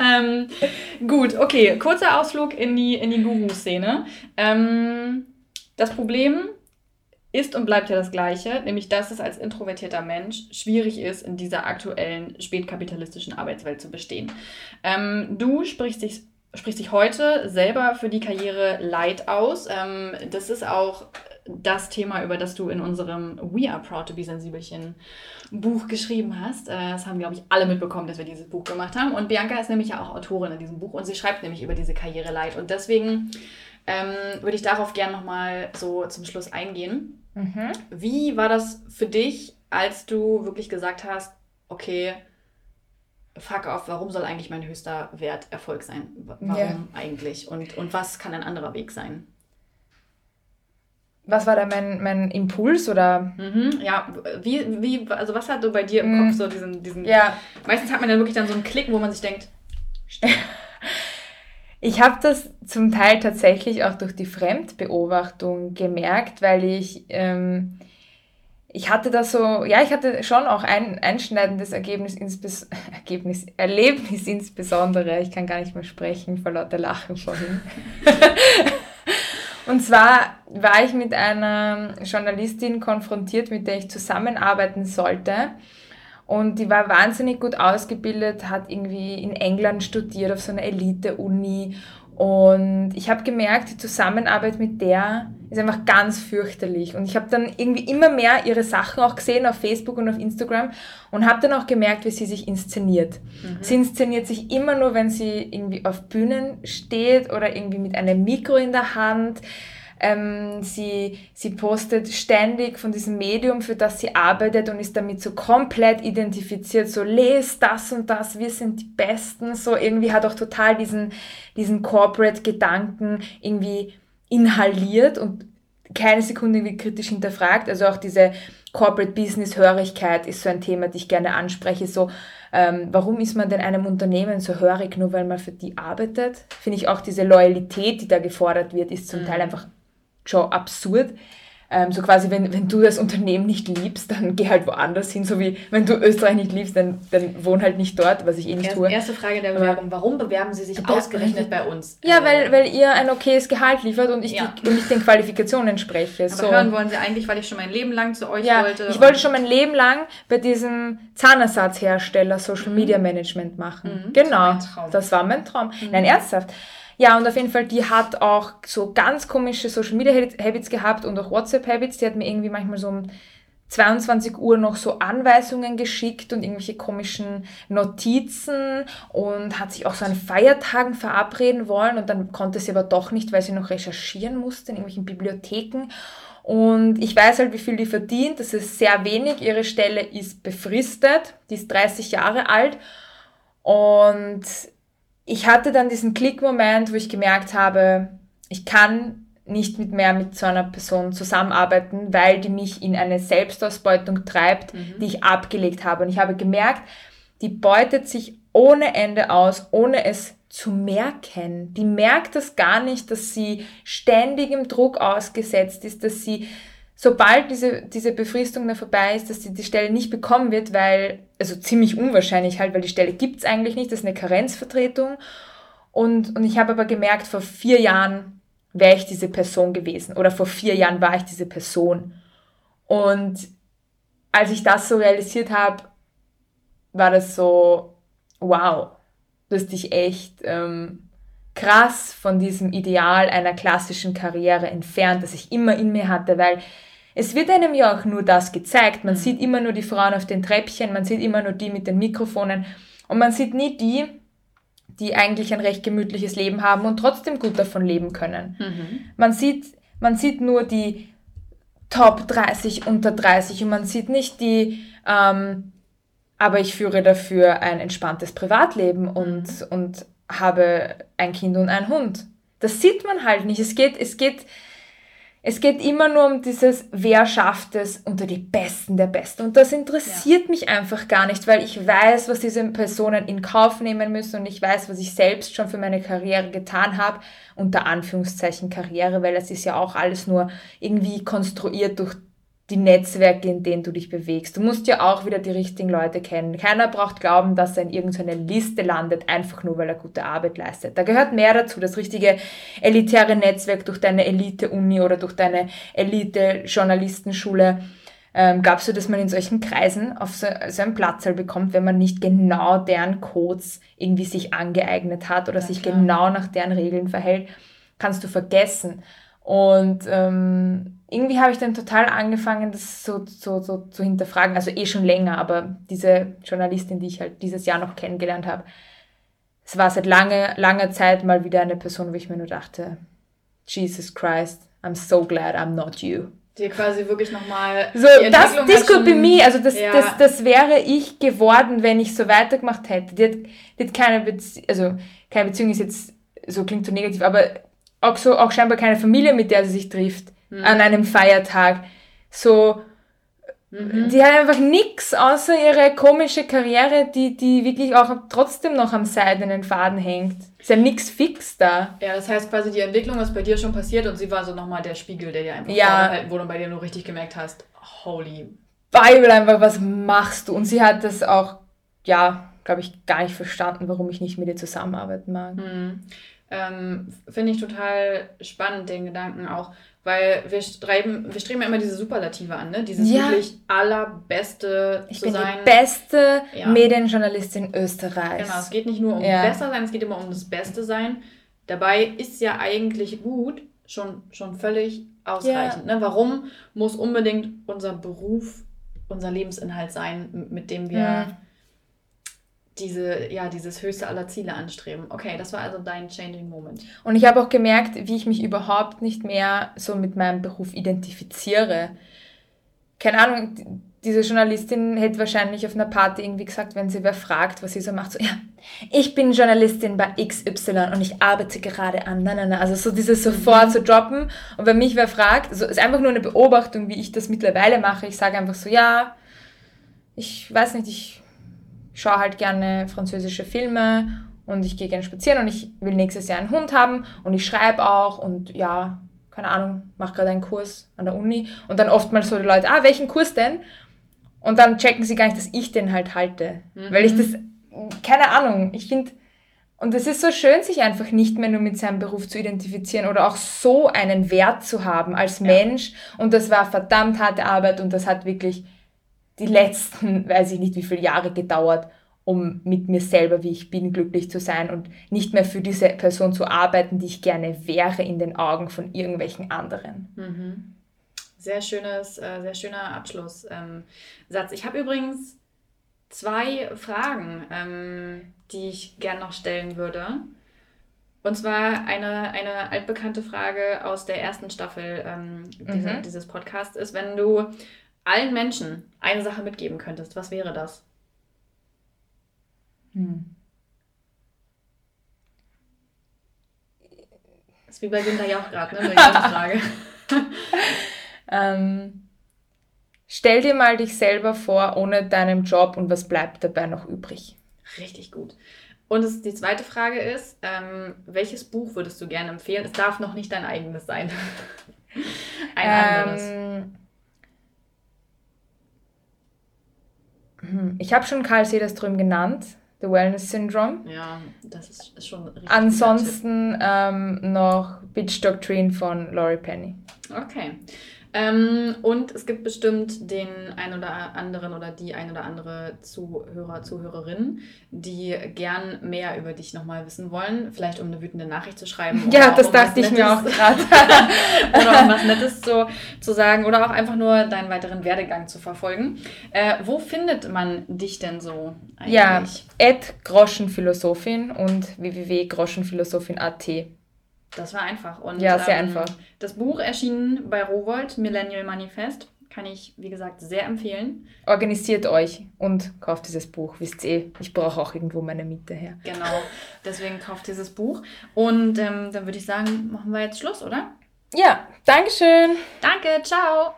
ähm, gut, okay. Kurzer Ausflug in die, in die Guru-Szene. Ähm, das Problem ist und bleibt ja das gleiche, nämlich dass es als introvertierter Mensch schwierig ist, in dieser aktuellen spätkapitalistischen Arbeitswelt zu bestehen. Ähm, du sprichst dich, sprichst dich heute selber für die Karriere Light aus. Ähm, das ist auch das Thema, über das du in unserem We Are Proud to Be Sensibelchen Buch geschrieben hast. Äh, das haben, glaube ich, alle mitbekommen, dass wir dieses Buch gemacht haben. Und Bianca ist nämlich ja auch Autorin in diesem Buch und sie schreibt nämlich über diese Karriereleid. Und deswegen ähm, würde ich darauf gerne nochmal so zum Schluss eingehen. Mhm. Wie war das für dich, als du wirklich gesagt hast, okay, fuck off, warum soll eigentlich mein höchster Wert Erfolg sein? Warum yeah. eigentlich? Und, und was kann ein anderer Weg sein? Was war da mein, mein Impuls oder? Mhm, ja, wie, wie, also was hat du bei dir im mhm. Kopf so diesen, diesen. Ja. Meistens hat man dann wirklich dann so einen Klick, wo man sich denkt, Ich habe das zum Teil tatsächlich auch durch die Fremdbeobachtung gemerkt, weil ich ähm, ich hatte da so, ja, ich hatte schon auch ein einschneidendes Ergebnis, insbes Ergebnis, Erlebnis insbesondere. Ich kann gar nicht mehr sprechen vor lauter Lachen vorhin. Und zwar war ich mit einer Journalistin konfrontiert, mit der ich zusammenarbeiten sollte. Und die war wahnsinnig gut ausgebildet, hat irgendwie in England studiert auf so einer Elite-Uni und ich habe gemerkt, die Zusammenarbeit mit der ist einfach ganz fürchterlich. Und ich habe dann irgendwie immer mehr ihre Sachen auch gesehen auf Facebook und auf Instagram und habe dann auch gemerkt, wie sie sich inszeniert. Mhm. Sie inszeniert sich immer nur, wenn sie irgendwie auf Bühnen steht oder irgendwie mit einem Mikro in der Hand. Ähm, sie, sie postet ständig von diesem Medium, für das sie arbeitet und ist damit so komplett identifiziert. So, lest das und das, wir sind die Besten. So, irgendwie hat auch total diesen, diesen Corporate-Gedanken irgendwie inhaliert und keine Sekunde irgendwie kritisch hinterfragt. Also auch diese Corporate Business Hörigkeit ist so ein Thema, das ich gerne anspreche. So, ähm, warum ist man denn einem Unternehmen so hörig, nur weil man für die arbeitet? Finde ich auch diese Loyalität, die da gefordert wird, ist zum mhm. Teil einfach schon absurd. Ähm, so quasi, wenn, wenn du das Unternehmen nicht liebst, dann geh halt woanders hin. So wie, wenn du Österreich nicht liebst, dann, dann wohn halt nicht dort, was ich eh nicht tue. Erste Frage der Bewerbung. Warum bewerben Sie sich ausgerechnet bei uns? Ja, weil, weil ihr ein okayes Gehalt liefert und ich, ja. die, und ich den Qualifikationen entspreche. Aber so. hören wollen Sie eigentlich, weil ich schon mein Leben lang zu euch ja, wollte? ich wollte schon mein Leben lang bei diesem Zahnersatzhersteller Social Media Management machen. Mhm. Genau. Das war, das war mein Traum. Mhm. Nein, ernsthaft. Ja, und auf jeden Fall, die hat auch so ganz komische Social Media Habits gehabt und auch WhatsApp Habits. Die hat mir irgendwie manchmal so um 22 Uhr noch so Anweisungen geschickt und irgendwelche komischen Notizen und hat sich auch so an Feiertagen verabreden wollen und dann konnte sie aber doch nicht, weil sie noch recherchieren musste in irgendwelchen Bibliotheken. Und ich weiß halt, wie viel die verdient. Das ist sehr wenig. Ihre Stelle ist befristet. Die ist 30 Jahre alt. Und ich hatte dann diesen Klickmoment, wo ich gemerkt habe, ich kann nicht mit mehr mit so einer Person zusammenarbeiten, weil die mich in eine Selbstausbeutung treibt, mhm. die ich abgelegt habe. Und ich habe gemerkt, die beutet sich ohne Ende aus, ohne es zu merken. Die merkt das gar nicht, dass sie ständig im Druck ausgesetzt ist, dass sie sobald diese, diese Befristung dann vorbei ist, dass sie die Stelle nicht bekommen wird, weil, also ziemlich unwahrscheinlich halt, weil die Stelle gibt's eigentlich nicht, das ist eine Karenzvertretung. Und, und ich habe aber gemerkt, vor vier Jahren wäre ich diese Person gewesen oder vor vier Jahren war ich diese Person. Und als ich das so realisiert habe, war das so, wow, du hast dich echt ähm, krass von diesem Ideal einer klassischen Karriere entfernt, das ich immer in mir hatte, weil es wird einem ja auch nur das gezeigt. Man sieht immer nur die Frauen auf den Treppchen, man sieht immer nur die mit den Mikrofonen und man sieht nie die, die eigentlich ein recht gemütliches Leben haben und trotzdem gut davon leben können. Mhm. Man, sieht, man sieht nur die Top 30 unter 30 und man sieht nicht die, ähm, aber ich führe dafür ein entspanntes Privatleben und, mhm. und habe ein Kind und einen Hund. Das sieht man halt nicht. Es geht, es geht, es geht immer nur um dieses, wer schafft es unter die Besten der Besten. Und das interessiert ja. mich einfach gar nicht, weil ich weiß, was diese Personen in Kauf nehmen müssen und ich weiß, was ich selbst schon für meine Karriere getan habe. Unter Anführungszeichen Karriere, weil es ist ja auch alles nur irgendwie konstruiert durch die Netzwerke, in denen du dich bewegst. Du musst ja auch wieder die richtigen Leute kennen. Keiner braucht glauben, dass er in irgendeiner Liste landet, einfach nur, weil er gute Arbeit leistet. Da gehört mehr dazu, das richtige elitäre Netzwerk durch deine Elite-Uni oder durch deine Elite-Journalistenschule. Ähm, Gab du, dass man in solchen Kreisen auf so, so einen Platzal bekommt, wenn man nicht genau deren Codes irgendwie sich angeeignet hat oder ja, sich klar. genau nach deren Regeln verhält, kannst du vergessen. Und ähm, irgendwie habe ich dann total angefangen, das so, so, so zu hinterfragen. Also eh schon länger, aber diese Journalistin, die ich halt dieses Jahr noch kennengelernt habe, es war seit lange, langer Zeit mal wieder eine Person, wo ich mir nur dachte, Jesus Christ, I'm so glad I'm not you. dir quasi wirklich nochmal. So, das, this could be me. Also, das, ja. das, das wäre ich geworden, wenn ich so weitergemacht hätte. Die hat, die hat keine Beziehung, also, keine Beziehung ist jetzt, so klingt so negativ, aber auch so, auch scheinbar keine Familie, mit der sie sich trifft, mhm. an einem Feiertag. So, Mhm. Die hat einfach nichts außer ihre komische Karriere, die, die wirklich auch trotzdem noch am seidenen Faden hängt. Ist ja nichts fix da. Ja, das heißt quasi, die Entwicklung ist bei dir schon passiert und sie war so nochmal der Spiegel, der dir einfach ja. Hält, wo du bei dir nur richtig gemerkt hast, holy. Bible einfach, was machst du? Und sie hat das auch, ja, glaube ich, gar nicht verstanden, warum ich nicht mit ihr zusammenarbeiten mag. Mhm. Ähm, Finde ich total spannend, den Gedanken auch. Weil wir streben, wir streben ja immer diese Superlative an, ne? Dieses ja. wirklich allerbeste ich zu bin sein. Die beste ja. Medienjournalistin Österreichs. Genau, es geht nicht nur um ja. besser sein, es geht immer um das Beste sein. Dabei ist ja eigentlich gut schon, schon völlig ausreichend. Ne? Warum muss unbedingt unser Beruf unser Lebensinhalt sein, mit dem wir hm diese, ja, dieses höchste aller Ziele anstreben. Okay, das war also dein Changing Moment. Und ich habe auch gemerkt, wie ich mich überhaupt nicht mehr so mit meinem Beruf identifiziere. Keine Ahnung, diese Journalistin hätte wahrscheinlich auf einer Party irgendwie gesagt, wenn sie wer fragt, was sie so macht, so, ja, ich bin Journalistin bei XY und ich arbeite gerade an, nein, nein, nein, also so dieses sofort mhm. zu droppen. Und wenn mich wer fragt, so ist einfach nur eine Beobachtung, wie ich das mittlerweile mache. Ich sage einfach so, ja, ich weiß nicht, ich schaue halt gerne französische Filme und ich gehe gerne spazieren und ich will nächstes Jahr einen Hund haben und ich schreibe auch und ja, keine Ahnung, mache gerade einen Kurs an der Uni und dann oftmals so die Leute, ah, welchen Kurs denn? Und dann checken sie gar nicht, dass ich den halt halte. Mhm. Weil ich das, keine Ahnung, ich finde, und es ist so schön, sich einfach nicht mehr nur mit seinem Beruf zu identifizieren oder auch so einen Wert zu haben als Mensch. Und das war verdammt harte Arbeit und das hat wirklich die letzten, weiß ich nicht wie viele Jahre gedauert, um mit mir selber, wie ich bin, glücklich zu sein und nicht mehr für diese Person zu arbeiten, die ich gerne wäre in den Augen von irgendwelchen anderen. Mhm. Sehr schönes, äh, sehr schöner Abschlusssatz. Ähm, ich habe übrigens zwei Fragen, ähm, die ich gerne noch stellen würde. Und zwar eine, eine altbekannte Frage aus der ersten Staffel ähm, dieser, mhm. dieses Podcasts ist, wenn du allen Menschen eine Sache mitgeben könntest, was wäre das? Hm. Das ist wie bei Günther Jauch gerade, ne? Frage. ähm, stell dir mal dich selber vor ohne deinen Job und was bleibt dabei noch übrig? Richtig gut. Und es, die zweite Frage ist, ähm, welches Buch würdest du gerne empfehlen? Es darf noch nicht dein eigenes sein. Ein anderes. Ich habe schon Karl Sederström genannt, The Wellness Syndrome. Ja, das ist, ist schon richtig. Ansonsten ähm, noch Bitch Doctrine von Laurie Penny. Okay. Ähm, und es gibt bestimmt den ein oder anderen oder die ein oder andere Zuhörer, Zuhörerin, die gern mehr über dich nochmal wissen wollen. Vielleicht um eine wütende Nachricht zu schreiben. Ja, das um dachte ich Nettes, mir auch gerade. oder um was Nettes zu, zu sagen oder auch einfach nur deinen weiteren Werdegang zu verfolgen. Äh, wo findet man dich denn so eigentlich? Ja, at Groschenphilosophin und www.groschenphilosophin.at. Das war einfach. Und, ja, sehr ähm, einfach. Das Buch erschien bei Rowold, Millennial Manifest. Kann ich, wie gesagt, sehr empfehlen. Organisiert euch und kauft dieses Buch. Wisst ihr, ich brauche auch irgendwo meine Miete her. Genau, deswegen kauft dieses Buch. Und ähm, dann würde ich sagen, machen wir jetzt Schluss, oder? Ja, Dankeschön. Danke, ciao.